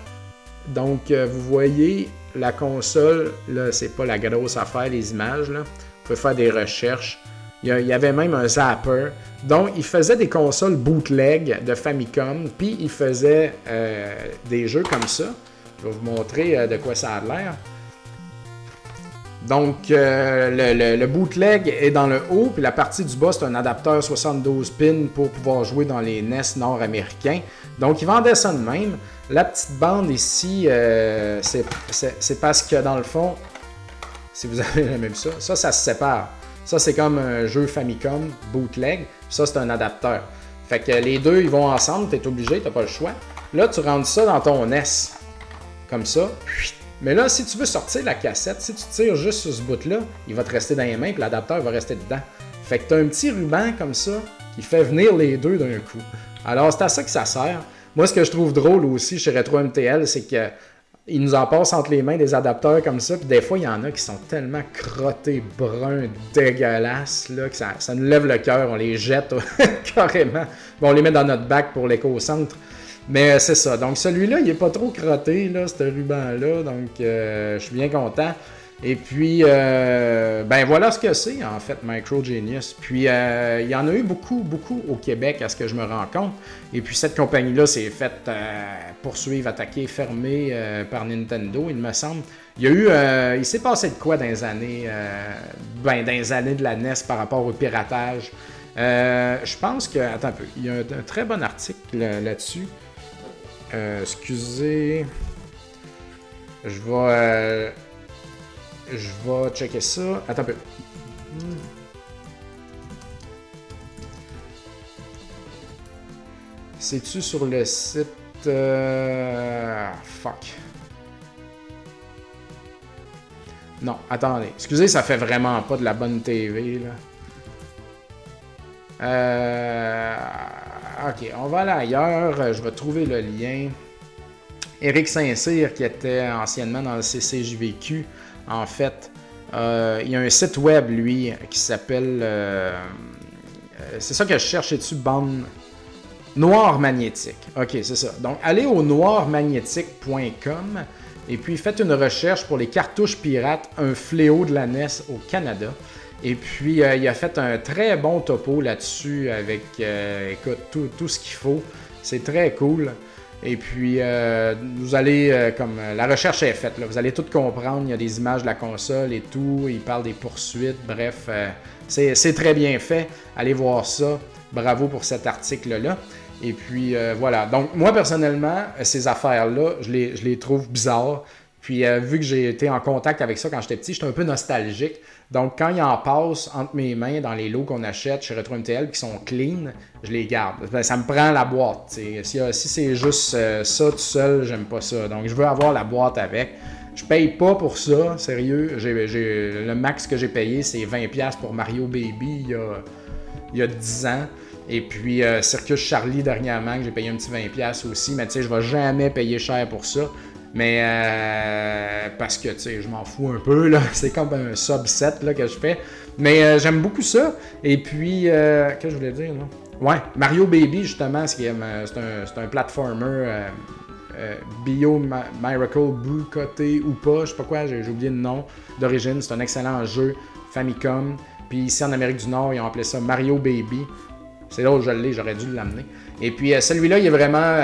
Donc euh, vous voyez la console, là c'est pas la grosse affaire les images, là. Vous pouvez faire des recherches. Il y avait même un zapper. Donc, il faisait des consoles bootleg de Famicom, puis il faisait euh, des jeux comme ça. Je vais vous montrer de quoi ça a l'air. Donc, le, le, bootleg est dans le haut, puis la partie du bas, c'est un adapteur 72 pins pour pouvoir jouer dans les NES nord-américains. Donc, ils vendaient ça de même. La petite bande ici, euh, c'est parce que dans le fond, si vous avez jamais vu ça, ça, ça se sépare. Ça, c'est comme un jeu Famicom bootleg. Ça, c'est un adapteur. Fait que les deux, ils vont ensemble, tu es obligé, tu pas le choix. Là, tu rentres ça dans ton NES. Comme ça. Mais là, si tu veux sortir la cassette, si tu tires juste sur ce bout-là, il va te rester dans les mains, puis l'adapteur va rester dedans. Fait que tu un petit ruban comme ça qui fait venir les deux d'un coup. Alors, c'est à ça que ça sert. Moi, ce que je trouve drôle aussi chez Retro MTL, c'est que il nous en passe entre les mains des adapteurs comme ça, puis des fois, il y en a qui sont tellement crottés, bruns, dégueulasses, là, que ça, nous lève le cœur, on les jette carrément. Bon, on les met dans notre bac pour l'éco-centre. Mais c'est ça. Donc, celui-là, il est pas trop crotté, là, ce ruban-là. Donc, euh, je suis bien content. Et puis, euh, ben voilà ce que c'est en fait Micro Genius. Puis, euh, il y en a eu beaucoup, beaucoup au Québec à ce que je me rends compte. Et puis, cette compagnie-là s'est faite euh, poursuivre, attaquer, fermer par Nintendo, il me semble. Il y a eu, il s'est passé de quoi dans les années, ben, dans les années de la NES par rapport au piratage? je pense que, attends un peu, il y a un, très bon article là-dessus. excusez, je vais je vais checker ça. Attends un peu. C'est-tu sur le site... Euh, fuck. Non, attendez. Excusez, ça fait vraiment pas de la bonne TV, là. Euh... Ok, on va aller ailleurs. Je vais trouver le lien. Eric Saint-Cyr, qui était anciennement dans le CCJVQ, en fait, euh, il y a un site web, lui, qui s'appelle. Euh, euh, c'est ça que je cherche dessus, bande. Noir magnétique? Ok, c'est ça. Donc, allez au noirmagnétique.com et puis faites une recherche pour les cartouches pirates, un fléau de la NES au Canada. Et puis, il a fait un très bon topo là-dessus avec, tout ce qu'il faut. C'est très cool. Et puis, euh, vous allez, euh, comme euh, la recherche est faite, là, vous allez tout comprendre. Il y a des images de la console et tout. Il parle des poursuites. Bref, c'est très bien fait. Allez voir ça. Bravo pour cet article-là. Et puis, voilà. Donc, moi, personnellement, ces affaires-là, je les, je les trouve bizarres. Puis, vu que j'ai été en contact avec ça quand j'étais petit, j'étais un peu nostalgique. Donc, quand il en passe entre mes mains dans les lots qu'on achète chez Retro MTL qui sont clean, je les garde. Ben, ça me prend la boîte. Si, si c'est juste euh, ça tout seul, j'aime pas ça. Donc, je veux avoir la boîte avec. Je paye pas pour ça, sérieux. le max que j'ai payé, c'est 20$ pour Mario Baby il y a, il y a 10 ans. Et puis euh, Circus Charlie dernièrement, que j'ai payé un petit 20$ aussi. Mais tu sais, je vais jamais payer cher pour ça. Mais euh, parce que, tu sais, je m'en fous un peu, là. C'est comme un subset là, que je fais. Mais euh, j'aime beaucoup ça. Et puis, euh, qu'est-ce que je voulais dire, là? Ouais, Mario Baby, justement, c'est un, un platformer Bio Miracle Côté ou pas, je sais pas quoi, j'ai oublié le nom d'origine. C'est un excellent jeu Famicom. Puis ici en Amérique du Nord, ils ont appelé ça Mario Baby. C'est là où je l'ai, j'aurais dû l'amener. Et puis celui-là, il est vraiment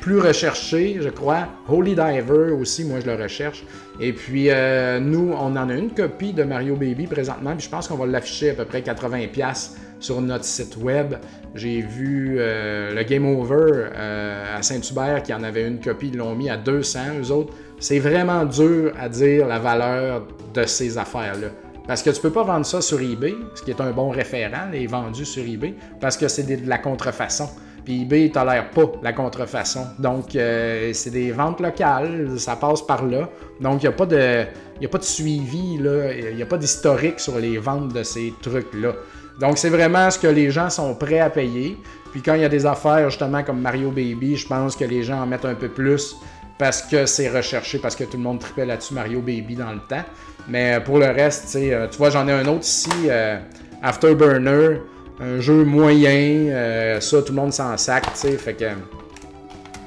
plus recherché, je crois. Holy Diver aussi, moi je le recherche. Et puis euh, nous, on en a une copie de Mario Baby présentement, je pense qu'on va l'afficher à peu près 80$ sur notre site web. J'ai vu euh, le Game Over euh, à Saint-Hubert qui en avait une copie, ils l'ont mis à 200, eux autres. C'est vraiment dur à dire la valeur de ces affaires-là. Parce que tu peux pas vendre ça sur eBay, ce qui est un bon référent, les vendus sur eBay, parce que c'est de la contrefaçon. Puis eBay ne tolère pas la contrefaçon. Donc, euh, c'est des ventes locales, ça passe par là. Donc, il n'y a, pas de, a pas de suivi, il n'y a pas d'historique sur les ventes de ces trucs-là. Donc, c'est vraiment ce que les gens sont prêts à payer. Puis, quand il y a des affaires, justement, comme Mario Baby, je pense que les gens en mettent un peu plus parce que c'est recherché, parce que tout le monde tripait là-dessus Mario Baby dans le temps. Mais pour le reste, euh, tu vois, j'en ai un autre ici, euh, Afterburner un jeu moyen, euh, ça tout le monde s'en sac, tu sais, fait que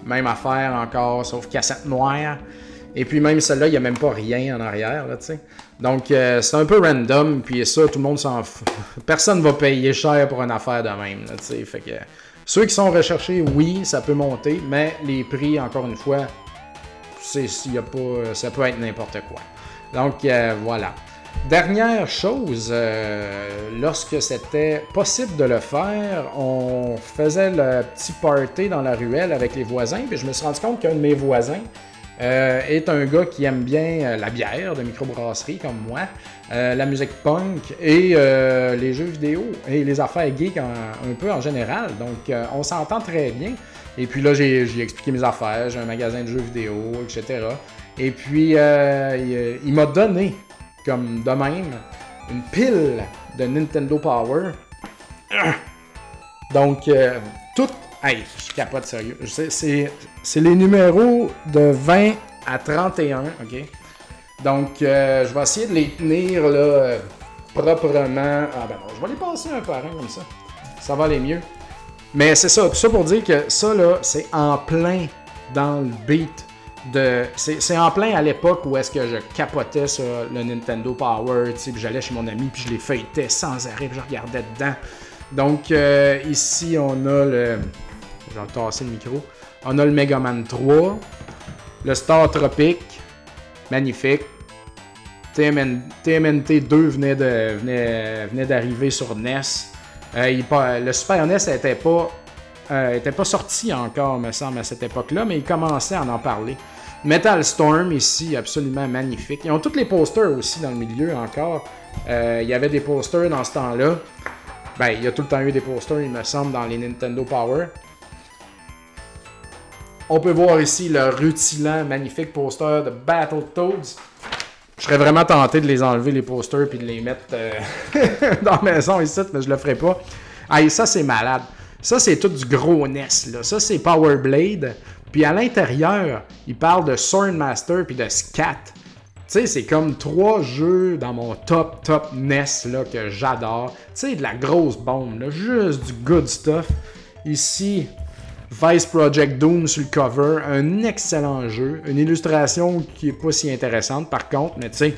même affaire encore, sauf cassette noire. Et puis même celle-là, il n'y a même pas rien en arrière, tu sais. Donc euh, c'est un peu random, puis ça, tout le monde s'en fout. Personne va payer cher pour une affaire de même, tu sais. Fait que ceux qui sont recherchés, oui, ça peut monter, mais les prix, encore une fois, c'est, y a pas, ça peut être n'importe quoi. Donc voilà. Dernière chose, euh, lorsque c'était possible de le faire, on faisait le petit party dans la ruelle avec les voisins, puis je me suis rendu compte qu'un de mes voisins euh, est un gars qui aime bien euh, la bière de microbrasserie comme moi, la musique punk et les jeux vidéo et les affaires geeks un peu en général. Donc on s'entend très bien. Et puis là, j'ai expliqué mes affaires, j'ai un magasin de jeux vidéo, etc. Et puis il, il m'a donné comme de même, une pile de Nintendo Power. Donc, euh, tout. Hey, je capote sérieux. C'est les numéros de 20 à 31, ok? Donc, euh, je vais essayer de les tenir là, proprement. Ah ben non, je vais les passer un par un comme ça. Ça va aller mieux. Mais c'est ça, tout ça pour dire que ça là, c'est en plein dans le beat c'est en plein à l'époque où est-ce que je capotais sur le Nintendo Power, puis j'allais chez mon ami, puis je les feuilletais sans arrêt, puis je regardais dedans. Donc euh, ici, on a le... Je vais le micro. On a le Mega Man 3, le Star Tropic, magnifique. TMNT 2 venait d'arriver sur NES. Euh, le Super NES n'était pas, euh, était pas sorti encore, me semble, à cette époque-là, mais il commençait à en parler. Metal Storm ici, absolument magnifique. Ils ont tous les posters aussi dans le milieu encore. Euh, il y avait des posters dans ce temps-là. Ben, il y a tout le temps eu des posters, il me semble, dans les Nintendo Power. On peut voir ici le rutilant, magnifique poster de Battletoads. Je serais vraiment tenté de les enlever, les posters, puis de les mettre euh, dans la maison ici, mais je le ferai pas. Ah, ça, c'est malade. Ça, c'est tout du gros NES. Là. Ça, c'est Power Blade. Puis à l'intérieur, il parle de Swordmaster puis de Scat. Tu sais, c'est comme trois jeux dans mon top, top NES là, que j'adore. Tu sais, de la grosse bombe, juste du good stuff. Ici, Vice Project Doom sur le cover, un excellent jeu, une illustration qui est pas si intéressante par contre, mais tu sais,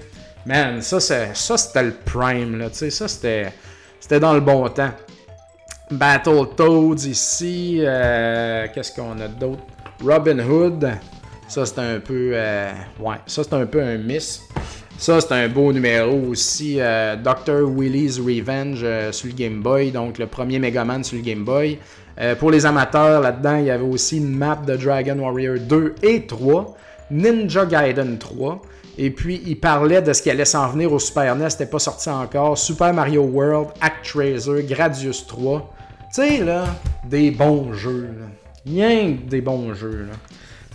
man, ça, ça c'était le prime, là, tu sais, ça c'était, c'était dans le bon temps. Battletoads ici, euh, qu'est-ce qu'on a d'autre? Robin Hood, ça c'est un peu. Euh, ouais, ça c'est un peu un miss. Ça c'est un beau numéro aussi. Euh, Dr. Willy's Revenge euh, sur le Game Boy, donc le premier Megaman sur le Game Boy. pour les amateurs, là-dedans, il y avait aussi une map de Dragon Warrior 2 et 3, Ninja Gaiden 3. Et puis, il parlait de ce qui allait s'en venir au Super NES, c'était pas sorti encore. Super Mario World, Actraiser, Gradius 3. Tu sais, là, des bons jeux. Là. Rien des bons jeux. Là.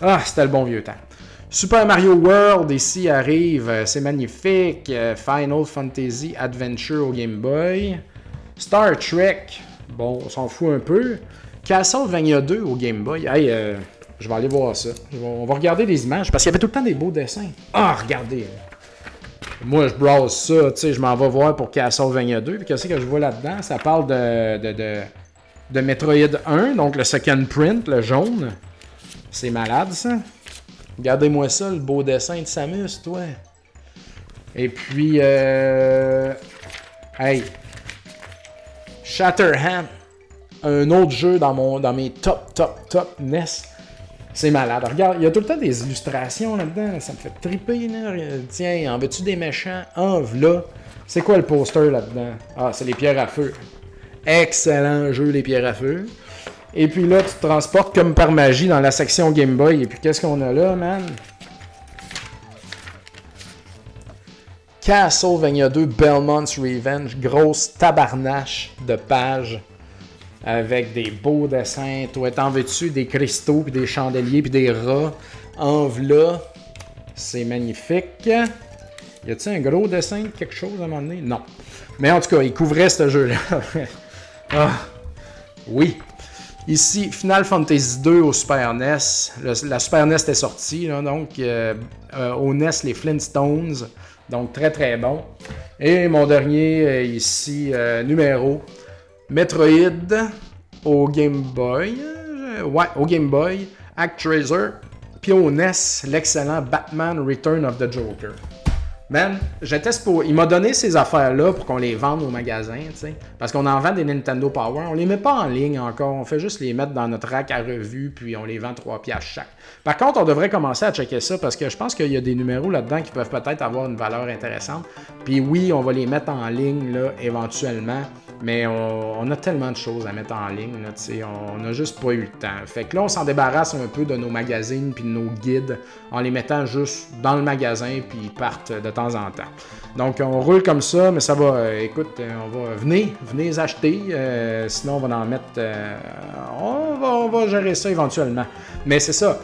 Ah, c'était le bon vieux temps. Super Mario World ici arrive, euh, c'est magnifique. Euh, Final Fantasy Adventure au Game Boy. Star Trek, bon, on s'en fout un peu. Castlevania 2 au Game Boy. Hey, euh, je vais aller voir ça. On va regarder les images parce qu'il y avait tout le temps des beaux dessins. Ah, regardez. Moi, je browse ça, tu sais, je m'en vais voir pour Castlevania 2. Puis qu'est-ce que je vois là-dedans? Ça parle de, de de Metroid 1, donc le second print, le jaune. C'est malade ça. Regardez-moi ça, le beau dessin de Samus, toi. Et puis, euh... hey, Shatterhand, un autre jeu dans, mon, dans mes top, top, top NES. C'est malade. Regarde, il y a tout le temps des illustrations là-dedans. Ça me fait triper. Tiens, en veux-tu des méchants? En là. C'est quoi le poster là-dedans? Ah, c'est les pierres à feu. Excellent jeu, les pierres à feu. Et puis là, tu te transportes comme par magie dans la section Game Boy. Et puis qu'est-ce qu'on a là, man? Castlevania 2 Belmont's Revenge. Grosse tabarnache de pages avec des beaux dessins. Toi, t'en veux-tu des cristaux, puis des chandeliers, puis des rats? En v'là. C'est magnifique. Y a-t-il un gros dessin de quelque chose à un moment donné? Non. Mais en tout cas, il couvrait ce jeu-là. Ah, oui. Ici, Final Fantasy 2 au Super NES. la Super NES est sortie, donc euh, euh, au NES, les Flintstones. Donc très très bon. Et mon dernier euh, ici, numéro, Metroid au Game Boy. ouais, au Game Boy. Actraiser. Puis au NES, l'excellent Batman Return of the Joker. Man, j'étais pour. Il m'a donné ces affaires-là pour qu'on les vende au magasin, tu sais. Parce qu'on en vend des Nintendo Power. On les met pas en ligne encore. On fait juste les mettre dans notre rack à revue, puis on les vend 3 piastres chaque. Par contre, on devrait commencer à checker ça parce que je pense qu'il y a des numéros là-dedans qui peuvent peut-être avoir une valeur intéressante. Puis oui, on va les mettre en ligne, là, éventuellement. Mais on, a tellement de choses à mettre en ligne, on n'a juste pas eu le temps. Fait que là, on s'en débarrasse un peu de nos magazines puis de nos guides en les mettant juste dans le magasin puis ils partent de temps en temps. Donc, on roule comme ça, mais ça va, euh, écoute, euh, on va, venez, venez acheter, euh, sinon on va en mettre, on, va, on va gérer ça éventuellement. Mais c'est ça,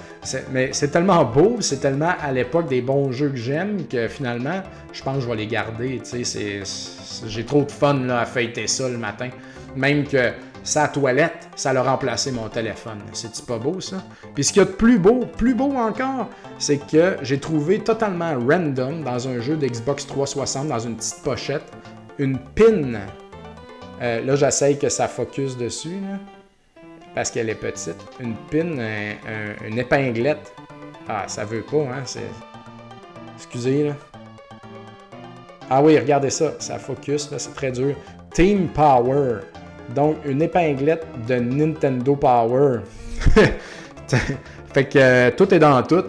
mais c'est tellement beau, c'est tellement à l'époque des bons jeux que j'aime que finalement, je pense que je vais les garder. J'ai trop de fun là, à fêter ça le matin. Même que sa toilette, ça a remplacé mon téléphone. C'est-tu pas beau ça? Puis ce qu'il y a de plus beau, plus beau encore, c'est que j'ai trouvé totalement random dans un jeu d'Xbox 360, dans une petite pochette, une pin. Euh, là, j'essaye que ça focus dessus. Là parce qu'elle est petite. Une pin, une épinglette. Ah, ça veut pas, hein? Excusez, là. Ah oui, regardez ça. Ça focus, là, c'est très dur. Team Power. Donc, une épinglette de Nintendo Power. fait que euh, tout est dans tout.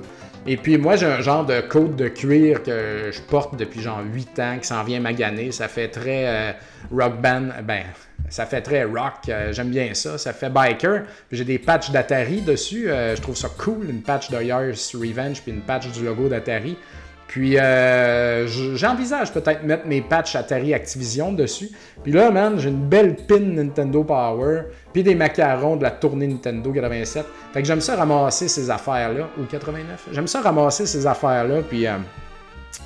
Et puis moi, j'ai un genre de côte de cuir que je porte depuis genre 8 ans, qui s'en vient maganer. Ça fait très euh, rock band. Ben, ça fait très rock, euh, j'aime bien ça. Ça fait biker. J'ai des patchs d'Atari dessus. Je trouve ça cool, une patch de Revenge puis une patch du logo d'Atari. Puis euh, j'envisage peut-être mettre mes patchs Atari Activision dessus. Puis là, man, j'ai une belle pin Nintendo Power, puis des macarons de la tournée Nintendo 87. Fait que j'aime ça ramasser ces affaires-là, ou 89. J'aime ça ramasser ces affaires-là, puis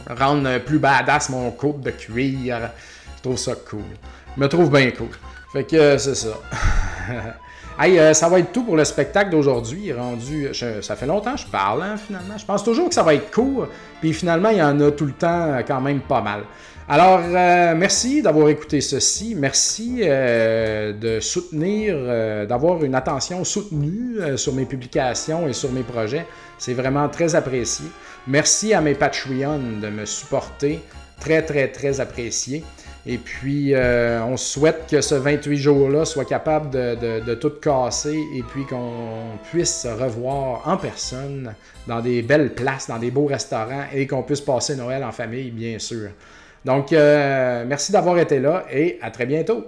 rendre plus badass mon coupe de cuir. Je trouve ça cool. Je me trouve bien cool. Fait que euh, c'est ça. hey, euh, ça va être tout pour le spectacle d'aujourd'hui. Rendu, ça fait longtemps que je parle, hein, finalement. Je pense toujours que ça va être court, puis finalement, il y en a tout le temps euh, quand même pas mal. Alors, merci d'avoir écouté ceci. Merci de soutenir, d'avoir une attention soutenue sur mes publications et sur mes projets. C'est vraiment très apprécié. Merci à mes Patreons de me supporter. Très, très, très apprécié. Et puis, euh, on souhaite que ce 28 jours-là soit capable de, tout casser et puis qu'on puisse se revoir en personne dans des belles places, dans des beaux restaurants et qu'on puisse passer Noël en famille, bien sûr. Donc, euh, merci d'avoir été là et à très bientôt.